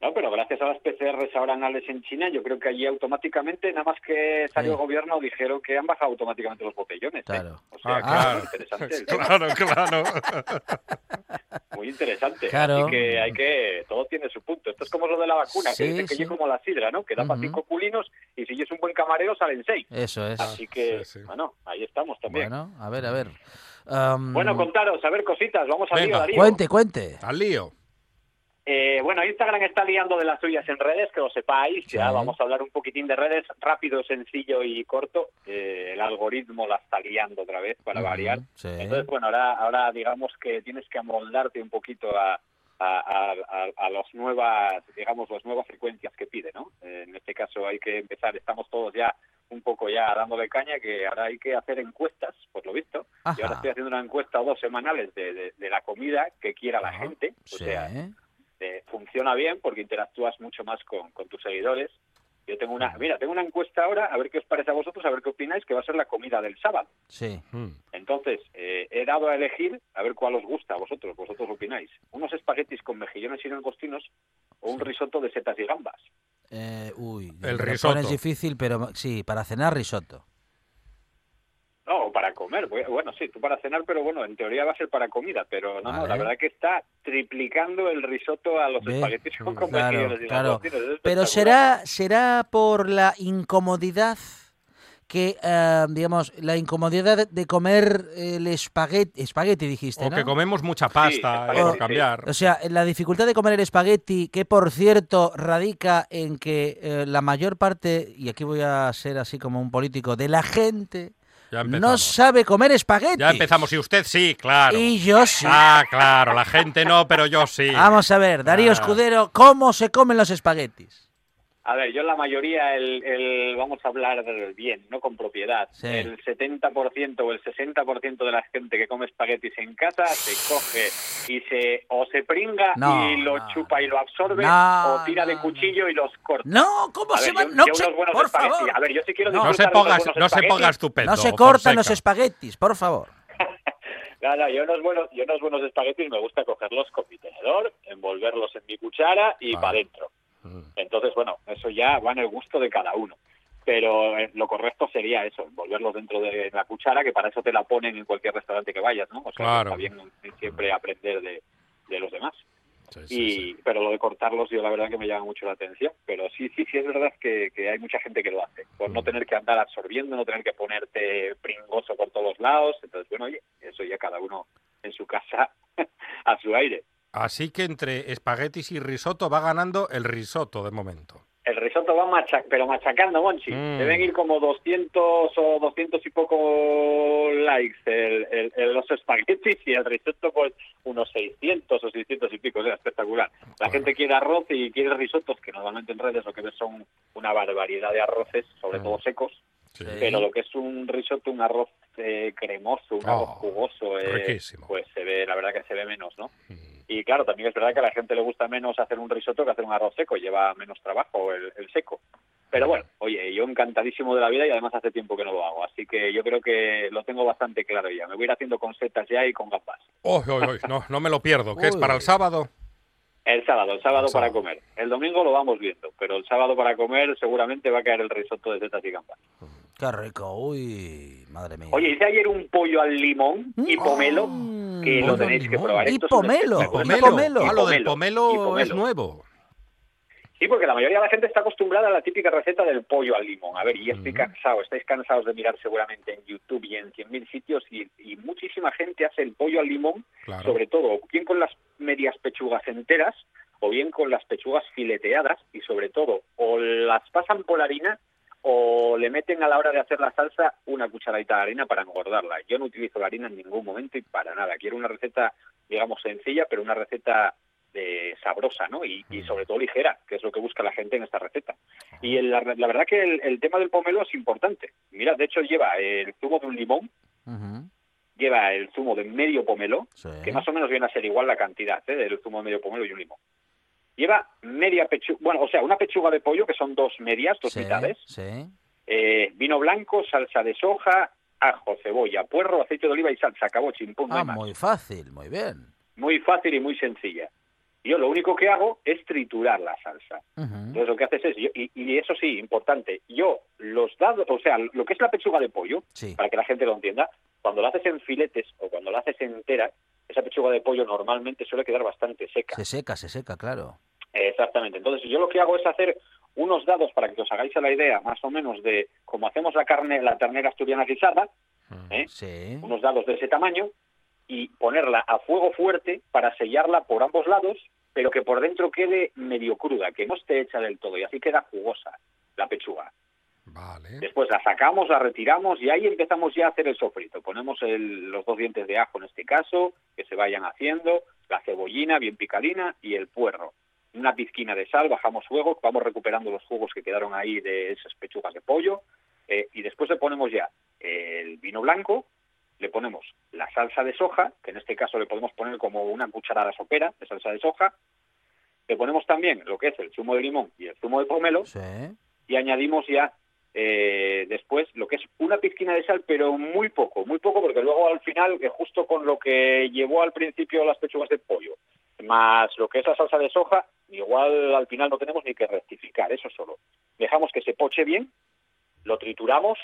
No, pero gracias a las PCRs ahora anales en China, yo creo que allí automáticamente, nada más que salió Sí. el gobierno, dijeron que han bajado automáticamente los botellones. ¿eh? Claro. O sea, Ah, que claro. interesante. Claro, claro. Muy interesante. Claro. Así que hay que, todo tiene su punto. Esto es como lo de la vacuna, Sí, que dicen que es como la sidra, ¿no? Que da para cinco culinos y si es un buen camarero salen seis. Eso es. Así que, sí, sí. bueno, ahí estamos también. Bueno, a ver, a ver. Am, Bueno, contaros, a ver cositas, vamos a Venga, lío, Darío. cuente, cuente. Al lío. Eh, bueno, Instagram está liando de las suyas en redes, que lo sepáis. Ya Sí. vamos a hablar un poquitín de redes, rápido, sencillo y corto. Eh, el algoritmo la está liando otra vez para variar. sí. Entonces, bueno, ahora, ahora digamos que tienes que amoldarte un poquito a, a, a, a- a las nuevas, digamos, las nuevas frecuencias que pide, ¿no? Eh, en este caso hay que empezar, estamos todos ya un poco ya dándole caña, que ahora hay que hacer encuestas, por lo visto. Y ahora Ajá. estoy haciendo una encuesta o dos semanales de, de- de la comida que quiera la gente. O Sí. sea, eh, funciona bien porque interactúas mucho más con, con tus seguidores. Yo tengo una, mira, tengo una encuesta ahora, a ver qué os parece a vosotros, a ver qué opináis, que va a ser la comida del sábado. Sí. Entonces, eh, he dado a elegir, a ver cuál os gusta a vosotros, vosotros opináis. Unos espaguetis con mejillones y langostinos o un risotto de setas y gambas. Eh, uy, El risotto. pones difícil, pero sí, para cenar risotto. No, para comer. Bueno, sí, tú para cenar, pero bueno, en teoría va a ser para comida. Pero no, no, la verdad que está triplicando el risotto a los espaguetis con, Claro, y claro. Pero será, será por la incomodidad que, eh, digamos, la incomodidad de comer el espagueti, espagueti dijiste, O ¿no? que comemos mucha pasta por sí. cambiar. O sea, la dificultad de comer el espagueti, que por cierto radica en que eh, la mayor parte, y aquí voy a ser así como un político, de la gente no sabe comer espagueti. Ya empezamos. Y usted sí, claro. Y yo sí. Ah, claro. La gente no, pero yo sí. Vamos a ver, Darío Ah. Escudero, ¿cómo se comen los espaguetis? A ver, yo la mayoría, el, el- vamos a hablar del bien, no con propiedad. Sí. El 70% o el 60% de la gente que come espaguetis en casa se coge y se o se pringa No, y lo chupa y lo absorbe No, o tira de cuchillo y los corta. No, ¿cómo A se van? No yo se- por espaguetis- favor. A ver, yo sí quiero No. No se disfrutar de unos ponga, buenos no se espaguetis. ponga estupendo. No se cortan los espaguetis, por favor. No, no, yo unos buenos, yo unos buenos espaguetis me gusta cogerlos con mi tenedor, envolverlos en mi cuchara y Vale. para adentro. Entonces, bueno, eso ya va en el gusto de cada uno. Pero eh, lo correcto sería eso, envolverlos dentro de la cuchara, que para eso te la ponen en cualquier restaurante que vayas, ¿no? O sea, Claro. está bien siempre aprender de, de los demás. Sí, y, sí. Pero lo de cortarlos, yo la verdad que me llama mucho la atención. Pero sí, sí, sí es verdad que, que hay mucha gente que lo hace. Por Mm. no tener que andar absorbiendo, no tener que ponerte pringoso por todos lados. Entonces, bueno, oye, eso ya cada uno en su casa a su aire. Así que entre espaguetis y risotto va ganando el risotto de momento. El risotto va macha pero machacando, Monchi. Mm. Deben ir como 200 o 200 y poco likes el, el- el- los espaguetis y el risotto pues unos 600 o 600 y pico. O sea, espectacular. La gente quiere arroz y quiere risottos, que normalmente en redes lo que ves son una barbaridad de arroces, sobre Mm. todo secos. Sí. Pero lo que es un risotto, un arroz eh, cremoso, un Oh, arroz jugoso, eh, pues se ve, la verdad que se ve menos, ¿no? Mm. Y claro, también es verdad que a la gente le gusta menos hacer un risotto que hacer un arroz seco, lleva menos trabajo el, el seco. Pero bueno, oye, yo encantadísimo de la vida y además hace tiempo que no lo hago, así que yo creo que lo tengo bastante claro ya. Me voy a ir haciendo con setas ya y con gambas. Oh, oh, oh, no, no me lo pierdo. ¿Qué es para el sábado? El sábado, el sábado El para sábado. comer. El domingo lo vamos viendo, pero el sábado para comer seguramente va a caer el risotto de setas y gambas. Qué rico, uy, madre mía. Oye, hice ayer un pollo al limón y pomelo, Mm, que lo tenéis que probar. Y Esto pomelo, y pomelo. Ah, lo del pomelo pomelo. es nuevo. Sí, porque la mayoría de la gente está acostumbrada a la típica receta del pollo al limón. A ver, y estoy cansado, estáis cansados de mirar seguramente en YouTube y en 100.000 sitios y, y muchísima gente hace el pollo al limón, Claro. sobre todo bien con las medias pechugas enteras o bien con las pechugas fileteadas y sobre todo o las pasan por harina o le meten a la hora de hacer la salsa una cucharadita de harina para engordarla. Yo no utilizo la harina en ningún momento y para nada. Quiero una receta, digamos, sencilla, pero una receta eh, sabrosa, ¿no? Y, y sobre todo ligera, que es lo que busca la gente en esta receta. Y el- la, la verdad que el, el tema del pomelo es importante. Mira, de hecho lleva el zumo de un limón, lleva el zumo de medio pomelo, sí. que más o menos viene a ser igual la cantidad ¿eh? del zumo de medio pomelo y un limón. Lleva media pechuga, bueno, o sea, una pechuga de pollo, que son dos medias, dos Sí, mitades, sí. eh, vino blanco, salsa de soja, ajo, cebolla, puerro, aceite de oliva y salsa. Acabó, chimpún, no Ah, más. muy fácil, muy bien. Muy fácil y muy sencilla. Yo lo único que hago es triturar la salsa. Entonces lo que haces es, yo- y, y eso sí, importante, yo los dados, o sea, lo que es la pechuga de pollo, Sí. para que la gente lo entienda, cuando la haces en filetes o cuando la haces entera, esa pechuga de pollo normalmente suele quedar bastante seca. Se seca, se seca, claro. Exactamente. Entonces yo lo que hago es hacer unos dados para que os hagáis a la idea más o menos de cómo hacemos la carne, la ternera asturiana guisada, ¿eh? Sí. unos dados de ese tamaño y ponerla a fuego fuerte para sellarla por ambos lados pero que por dentro quede medio cruda, que no esté hecha del todo, y así queda jugosa la pechuga. Vale. Después la sacamos, la retiramos y ahí empezamos ya a hacer el sofrito. Ponemos el- los dos dientes de ajo en este caso, que se vayan haciendo, la cebollina bien picadina y el puerro. Una pizquina de sal, bajamos fuego, vamos recuperando los jugos que quedaron ahí de esas pechugas de pollo eh, y después le ponemos ya el vino blanco, le ponemos la salsa de soja, que en este caso le podemos poner como una cucharada sopera de salsa de soja, le ponemos también lo que es el zumo de limón y el zumo de pomelo. Y añadimos ya eh, después lo que es una pizquina de sal, pero muy poco, muy poco, porque luego al final, que justo con lo que llevó al principio las pechugas de pollo, más lo que es la salsa de soja, igual al final no tenemos ni que rectificar, eso solo. Dejamos que se poche bien, lo trituramos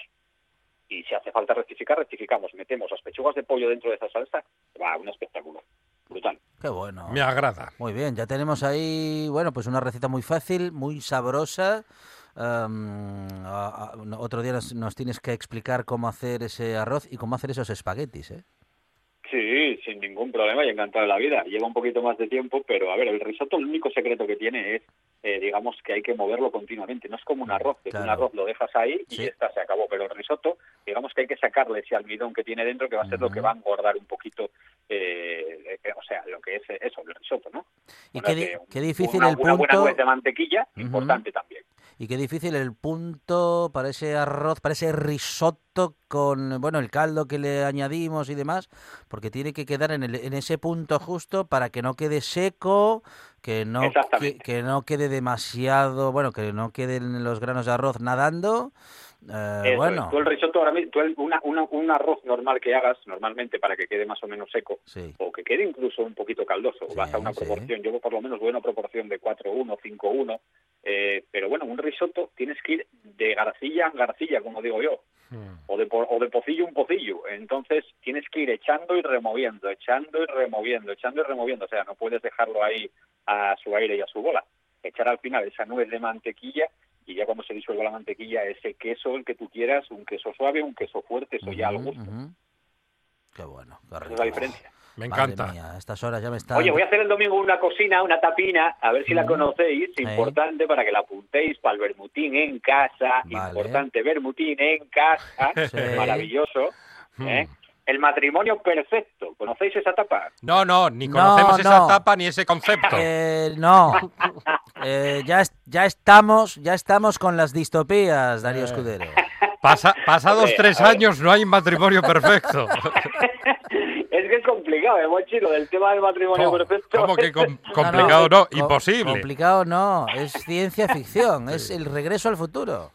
y si hace falta rectificar, rectificamos. Metemos las pechugas de pollo dentro de esa salsa, va, un espectáculo. Brutal. Qué bueno. Me agrada. Muy bien, ya tenemos ahí, bueno, pues una receta muy fácil, muy sabrosa. Am, a- a- no, otro día nos, nos tienes que explicar cómo hacer ese arroz y cómo hacer esos espaguetis, ¿eh? Sí, sin ningún problema y encantado de la vida. Lleva un poquito más de tiempo, pero a ver, el risotto el único secreto que tiene es, eh, digamos, que hay que moverlo continuamente. No es como un arroz, que un arroz lo dejas ahí y Sí. ya está, se acabó. Pero el risotto, digamos que hay que sacarle ese almidón que tiene dentro, que va a ser lo que va a engordar un poquito, eh, eh, o sea, lo que es eh, eso, el risotto, ¿no? Y qué, di- que qué difícil una, el una buena punto... de mantequilla, importante también. Y qué difícil el punto para ese arroz, para ese risotto con, bueno, el caldo que le añadimos y demás, porque tiene que quedar en, el- en ese punto justo para que no quede seco, que no, que, no quede demasiado, bueno, que no queden los granos de arroz nadando. Eh, Eso bueno, Tú el risotto ahora mismo, tú el- una, una- un arroz normal que hagas, normalmente para que quede más o menos seco, sí. o que quede incluso un poquito caldoso, vas a una sí. proporción, yo por lo menos voy a una proporción de 4-1, 5-1, eh, pero bueno, un risotto tienes que ir de garcilla en garcilla, como digo yo, o de, o de pocillo en pocillo, entonces tienes que ir echando y removiendo, echando y removiendo, echando y removiendo, o sea, no puedes dejarlo ahí a su aire y a su bola, echar al final esa nuez de mantequilla y ya cuando se disuelva la mantequilla, ese queso, el que tú quieras, un queso suave, un queso fuerte, eso ya al gusto. Qué bueno, qué Esa es la diferencia. Me encanta. mía, a estas horas ya me están... Oye, voy a hacer el domingo una cocina, una tapina, a ver si la conocéis, importante para que la apuntéis para el vermutín en casa, Vale. importante vermutín en casa, Sí. maravilloso. ¿eh? El matrimonio perfecto, ¿conocéis esa tapa? No, no, ni No, conocemos esa no. tapa ni ese concepto. Eh, no, Eh, ya, ya estamos, ya estamos con las distopías, Darío Eh. Escudero. Pasa- pasados tres años no hay matrimonio perfecto. Es que es complicado, ¿eh, Monchi? Lo del tema del matrimonio ¿Cómo- perfecto. cómo que com- No, complicado no? co- Imposible. Complicado no, es ciencia ficción, es el regreso al futuro.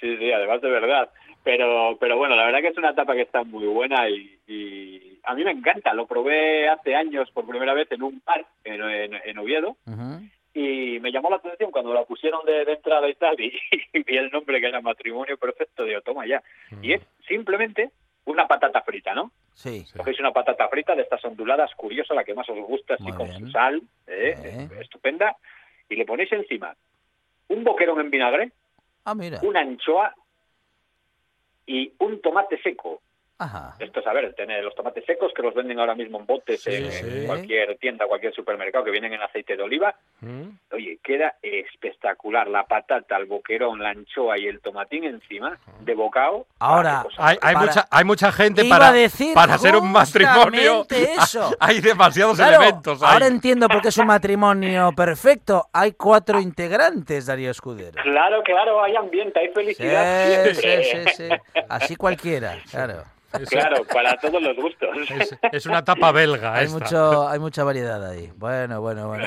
Sí, sí, además de verdad. Pero, pero bueno, la verdad que es una etapa que está muy buena y, y a mí me encanta. Lo probé hace años por primera vez en un bar en, en- en Oviedo y me llamó la atención cuando la pusieron de, de entrada y tal y, vi el nombre que era matrimonio perfecto, digo, toma ya. Y es simplemente una patata frita, ¿no? Sí. Cogéis una patata frita de estas onduladas, curiosa, la que más os gusta, así Muy con bien. su sal, ¿eh? Eh. estupenda, y le ponéis encima un boquerón en vinagre, Ah, mira. una anchoa y un tomate seco. Ajá. Esto es, a ver, tener los tomates secos que los venden ahora mismo en botes Sí, en, sí. en cualquier tienda, cualquier supermercado que vienen en aceite de oliva. Mm. Oye, queda espectacular. La patata, el boquerón, la anchoa y el tomatín encima, de bocado. Ahora, Hay, hay Para- mucha, hay mucha gente Iba para, decir para hacer un matrimonio. eso. Hay demasiados Claro, elementos. ahí. ahora entiendo por qué es un matrimonio perfecto. Hay cuatro integrantes, Darío Escudero. Claro, claro, hay ambiente, hay felicidad. sí, siempre. sí, sí. Así cualquiera, claro. Es, Claro, para todos los gustos. es- es una tapa belga Hay esta. mucho, hay mucha variedad ahí. Bueno, bueno, bueno.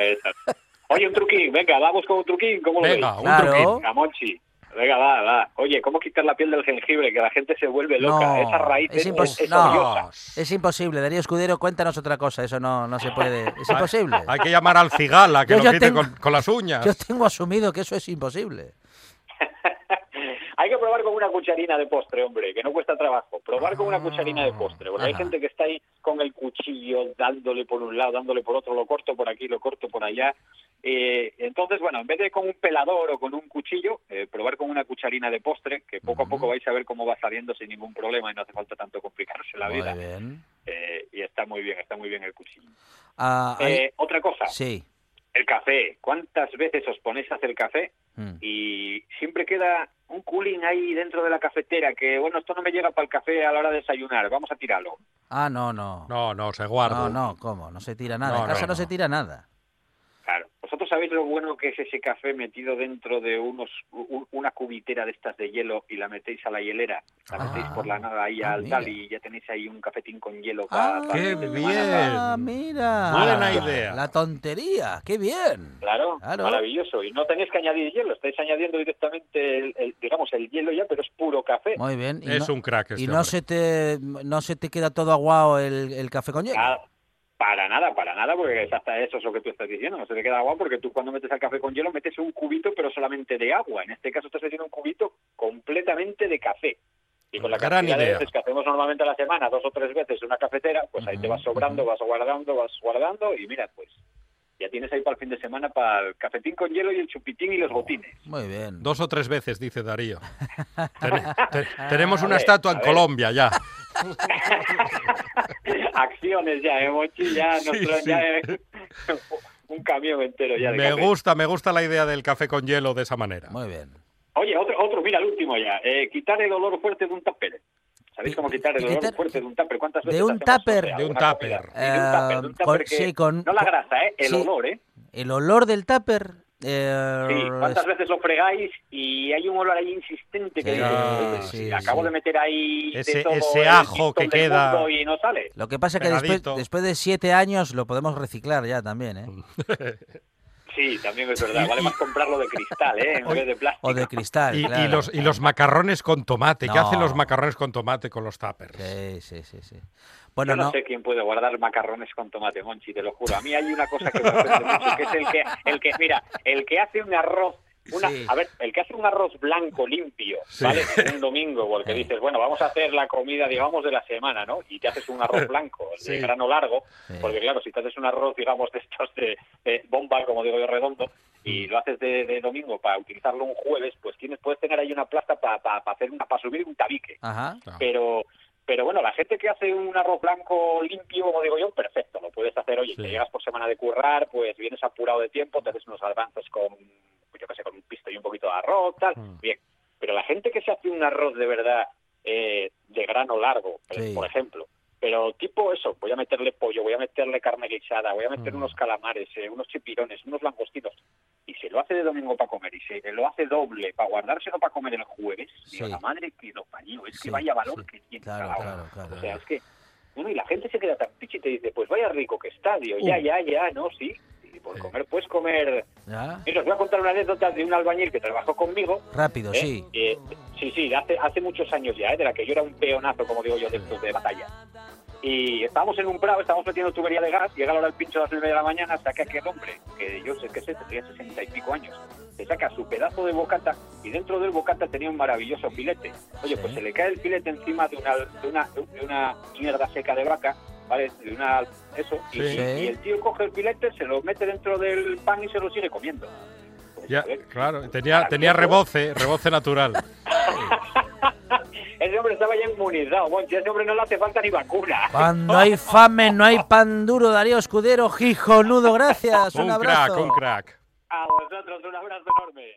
Oye, un truquín, venga, vamos con un truquín, ¿cómo lo Venga, veis? un Claro. truquín. Venga, va, va. Oye, ¿cómo quitar la piel del jengibre? Que la gente se vuelve loca. No, Esa raíz es es, impos- es no. odiosa. Es imposible. Darío Escudero, cuéntanos otra cosa. Eso no, no se puede. Es imposible. Hay que llamar al cigala que Yo- lo yo quite tengo- con, con las uñas. Yo tengo asumido que eso es imposible. Hay que probar con una cucharina de postre, hombre, que no cuesta trabajo. Probar con una cucharina de postre. Porque hay gente que está ahí con el cuchillo, dándole por un lado, dándole por otro, lo corto por aquí, lo corto por allá. Eh, entonces, bueno, en vez de con un pelador o con un cuchillo, eh, probar con una cucharina de postre, que poco a poco vais a ver cómo va saliendo sin ningún problema y no hace falta tanto complicarse la Muy vida. bien. Eh, y está muy bien, está muy bien el cuchillo. Ah, hay- Eh, otra cosa, Sí. El café. ¿Cuántas veces os ponéis a hacer café Mm. y siempre queda un culín ahí dentro de la cafetera que, bueno, esto no me llega para el café a la hora de desayunar, vamos a tirarlo. Ah, no, no. No, no, se guarda. No, no, ¿cómo? No se tira nada. No, en casa no, no, se tira nada. Claro. ¿Vosotros sabéis lo bueno que es ese café metido dentro de unos u- una cubitera de estas de hielo y la metéis a la hielera? La metéis por la nada ahí ah, al tal y ya tenéis ahí un cafetín con hielo Ah, para... ¡Qué bien! Ah, mira. Buena idea. La tontería. Qué bien. Claro, Claro. maravilloso. Y no tenéis que añadir hielo, estáis añadiendo directamente, el, el- digamos, el hielo ya, pero es puro café. Muy bien. Y Es no, un crack este y no hombre. se te no se te queda todo aguado el, el café con hielo. Ah, para nada, para nada, porque es hasta eso es lo que tú estás diciendo, no se te queda agua porque tú cuando metes el café con hielo metes un cubito pero solamente de agua. En este caso estás metiendo un cubito completamente de café. Y con la Gran cantidad de veces que hacemos normalmente a la semana, dos o tres veces en una cafetera, pues ahí te vas sobrando, vas guardando, vas guardando y mira, pues ya tienes ahí para el fin de semana para el cafetín con hielo y el chupitín y los botines. Muy bien. Dos o tres veces, dice Darío. Ten- te- tenemos A una ver, estatua a en ver. Colombia ya. Acciones ya, ¿eh, Monchi? Ya, Sí, nos traen sí. ya, eh, un camión entero ya de Me café. gusta, me gusta la idea del café con hielo de esa manera. Muy bien. Oye, otro, otro, mira, el último ya. Eh, quitar el olor fuerte de un tupper. ¿Sabéis cómo quitar el olor fuerte de un tupper? ¿Cuántas de veces De un tupper. de un tupper, de un Eh, tupper con- que- sí, con- no la grasa, ¿eh? El sí. olor, ¿eh? El olor del tupper. eh, Sí, ¿cuántas es- veces lo fregáis y hay un olor ahí insistente que Sí, dices, Ah, "Oye, sí, acabo sí. de meter ahí de Ese- todo ese ajo que queda- mundo y no sale? Lo que pasa es que después, después de siete años lo podemos reciclar ya también, ¿eh? Sí, también es verdad. Vale más comprarlo de cristal, ¿eh? En vez de plástico. O de cristal. Y, y claro. los, y los macarrones con tomate. ¿Qué No. hacen los macarrones con tomate con los tuppers? Sí, sí, sí, sí. Bueno, Yo no, no. sé quién puede guardar macarrones con tomate, Monchi, te lo juro. A mí hay una cosa que me sorprende mucho, que es el que, el que, mira, el que hace un arroz, una, Sí. a ver, el que hace un arroz blanco limpio, Sí. ¿vale? Un domingo, porque dices, bueno, vamos a hacer la comida, digamos, de la semana, ¿no? Y te haces un arroz blanco, de grano largo, Sí. porque claro, si te haces un arroz, digamos, de estos de, de bomba, como digo yo, redondo, y lo haces de, de domingo para utilizarlo un jueves, pues tienes, puedes tener ahí una plaza para hacer una, para subir un tabique Ajá. Pero pero bueno, la gente que hace un arroz blanco limpio, como digo yo, perfecto, lo puedes hacer, oye, Sí. te llegas por semana de currar, pues vienes apurado de tiempo, te haces unos avances con, pues yo qué sé, con un pisto y un poquito de arroz, tal, Mm. bien. Pero la gente que se hace un arroz de verdad eh, de grano largo, eh, Sí. por ejemplo, pero tipo eso, voy a meterle pollo, voy a meterle carne guisada, voy a meter Mm. unos calamares, eh, unos chipirones, unos langostinos, y se lo hace de domingo para comer, y se lo hace doble para guardárselo para comer el jueves, digo, Sí. la madre que lo parió, es Sí, que vaya valor sí. que tiene Claro, claro, O sea, es que, bueno, y la gente se queda tan pichi y te dice, pues vaya rico que está, digo, ya, ya, ya, no, sí, y por comer puedes comer... ¿Ya? Mira, os voy a contar una anécdota de un albañil que trabajó conmigo, Rápido, ¿eh? sí. Eh, sí, sí, hace, hace muchos años ya, ¿eh? de la que yo era un peonazo, como digo yo, de estos de batalla. Y estábamos en un prado, estábamos metiendo tubería de gas, llega la hora del pincho a las nueve de la mañana, saca aquel hombre, que yo sé que sé, tendría sesenta y pico años, se saca su pedazo de bocata y dentro del bocata tenía un maravilloso filete. Oye, Sí. pues se le cae el filete encima de una, de una, de una mierda seca de vaca, ¿vale? De una, eso, y, Sí. y- y el tío coge el filete, se lo mete dentro del pan y se lo sigue comiendo. Pues, Ya, claro, tenía, tenía reboce, reboce natural. Ese hombre estaba ya inmunizado, a ese hombre no le hace falta ni vacuna. Cuando hay fame no hay pan duro, Darío Escudero, gijonudo, gracias. Un, Un abrazo. crack, un crack. A vosotros un abrazo enorme.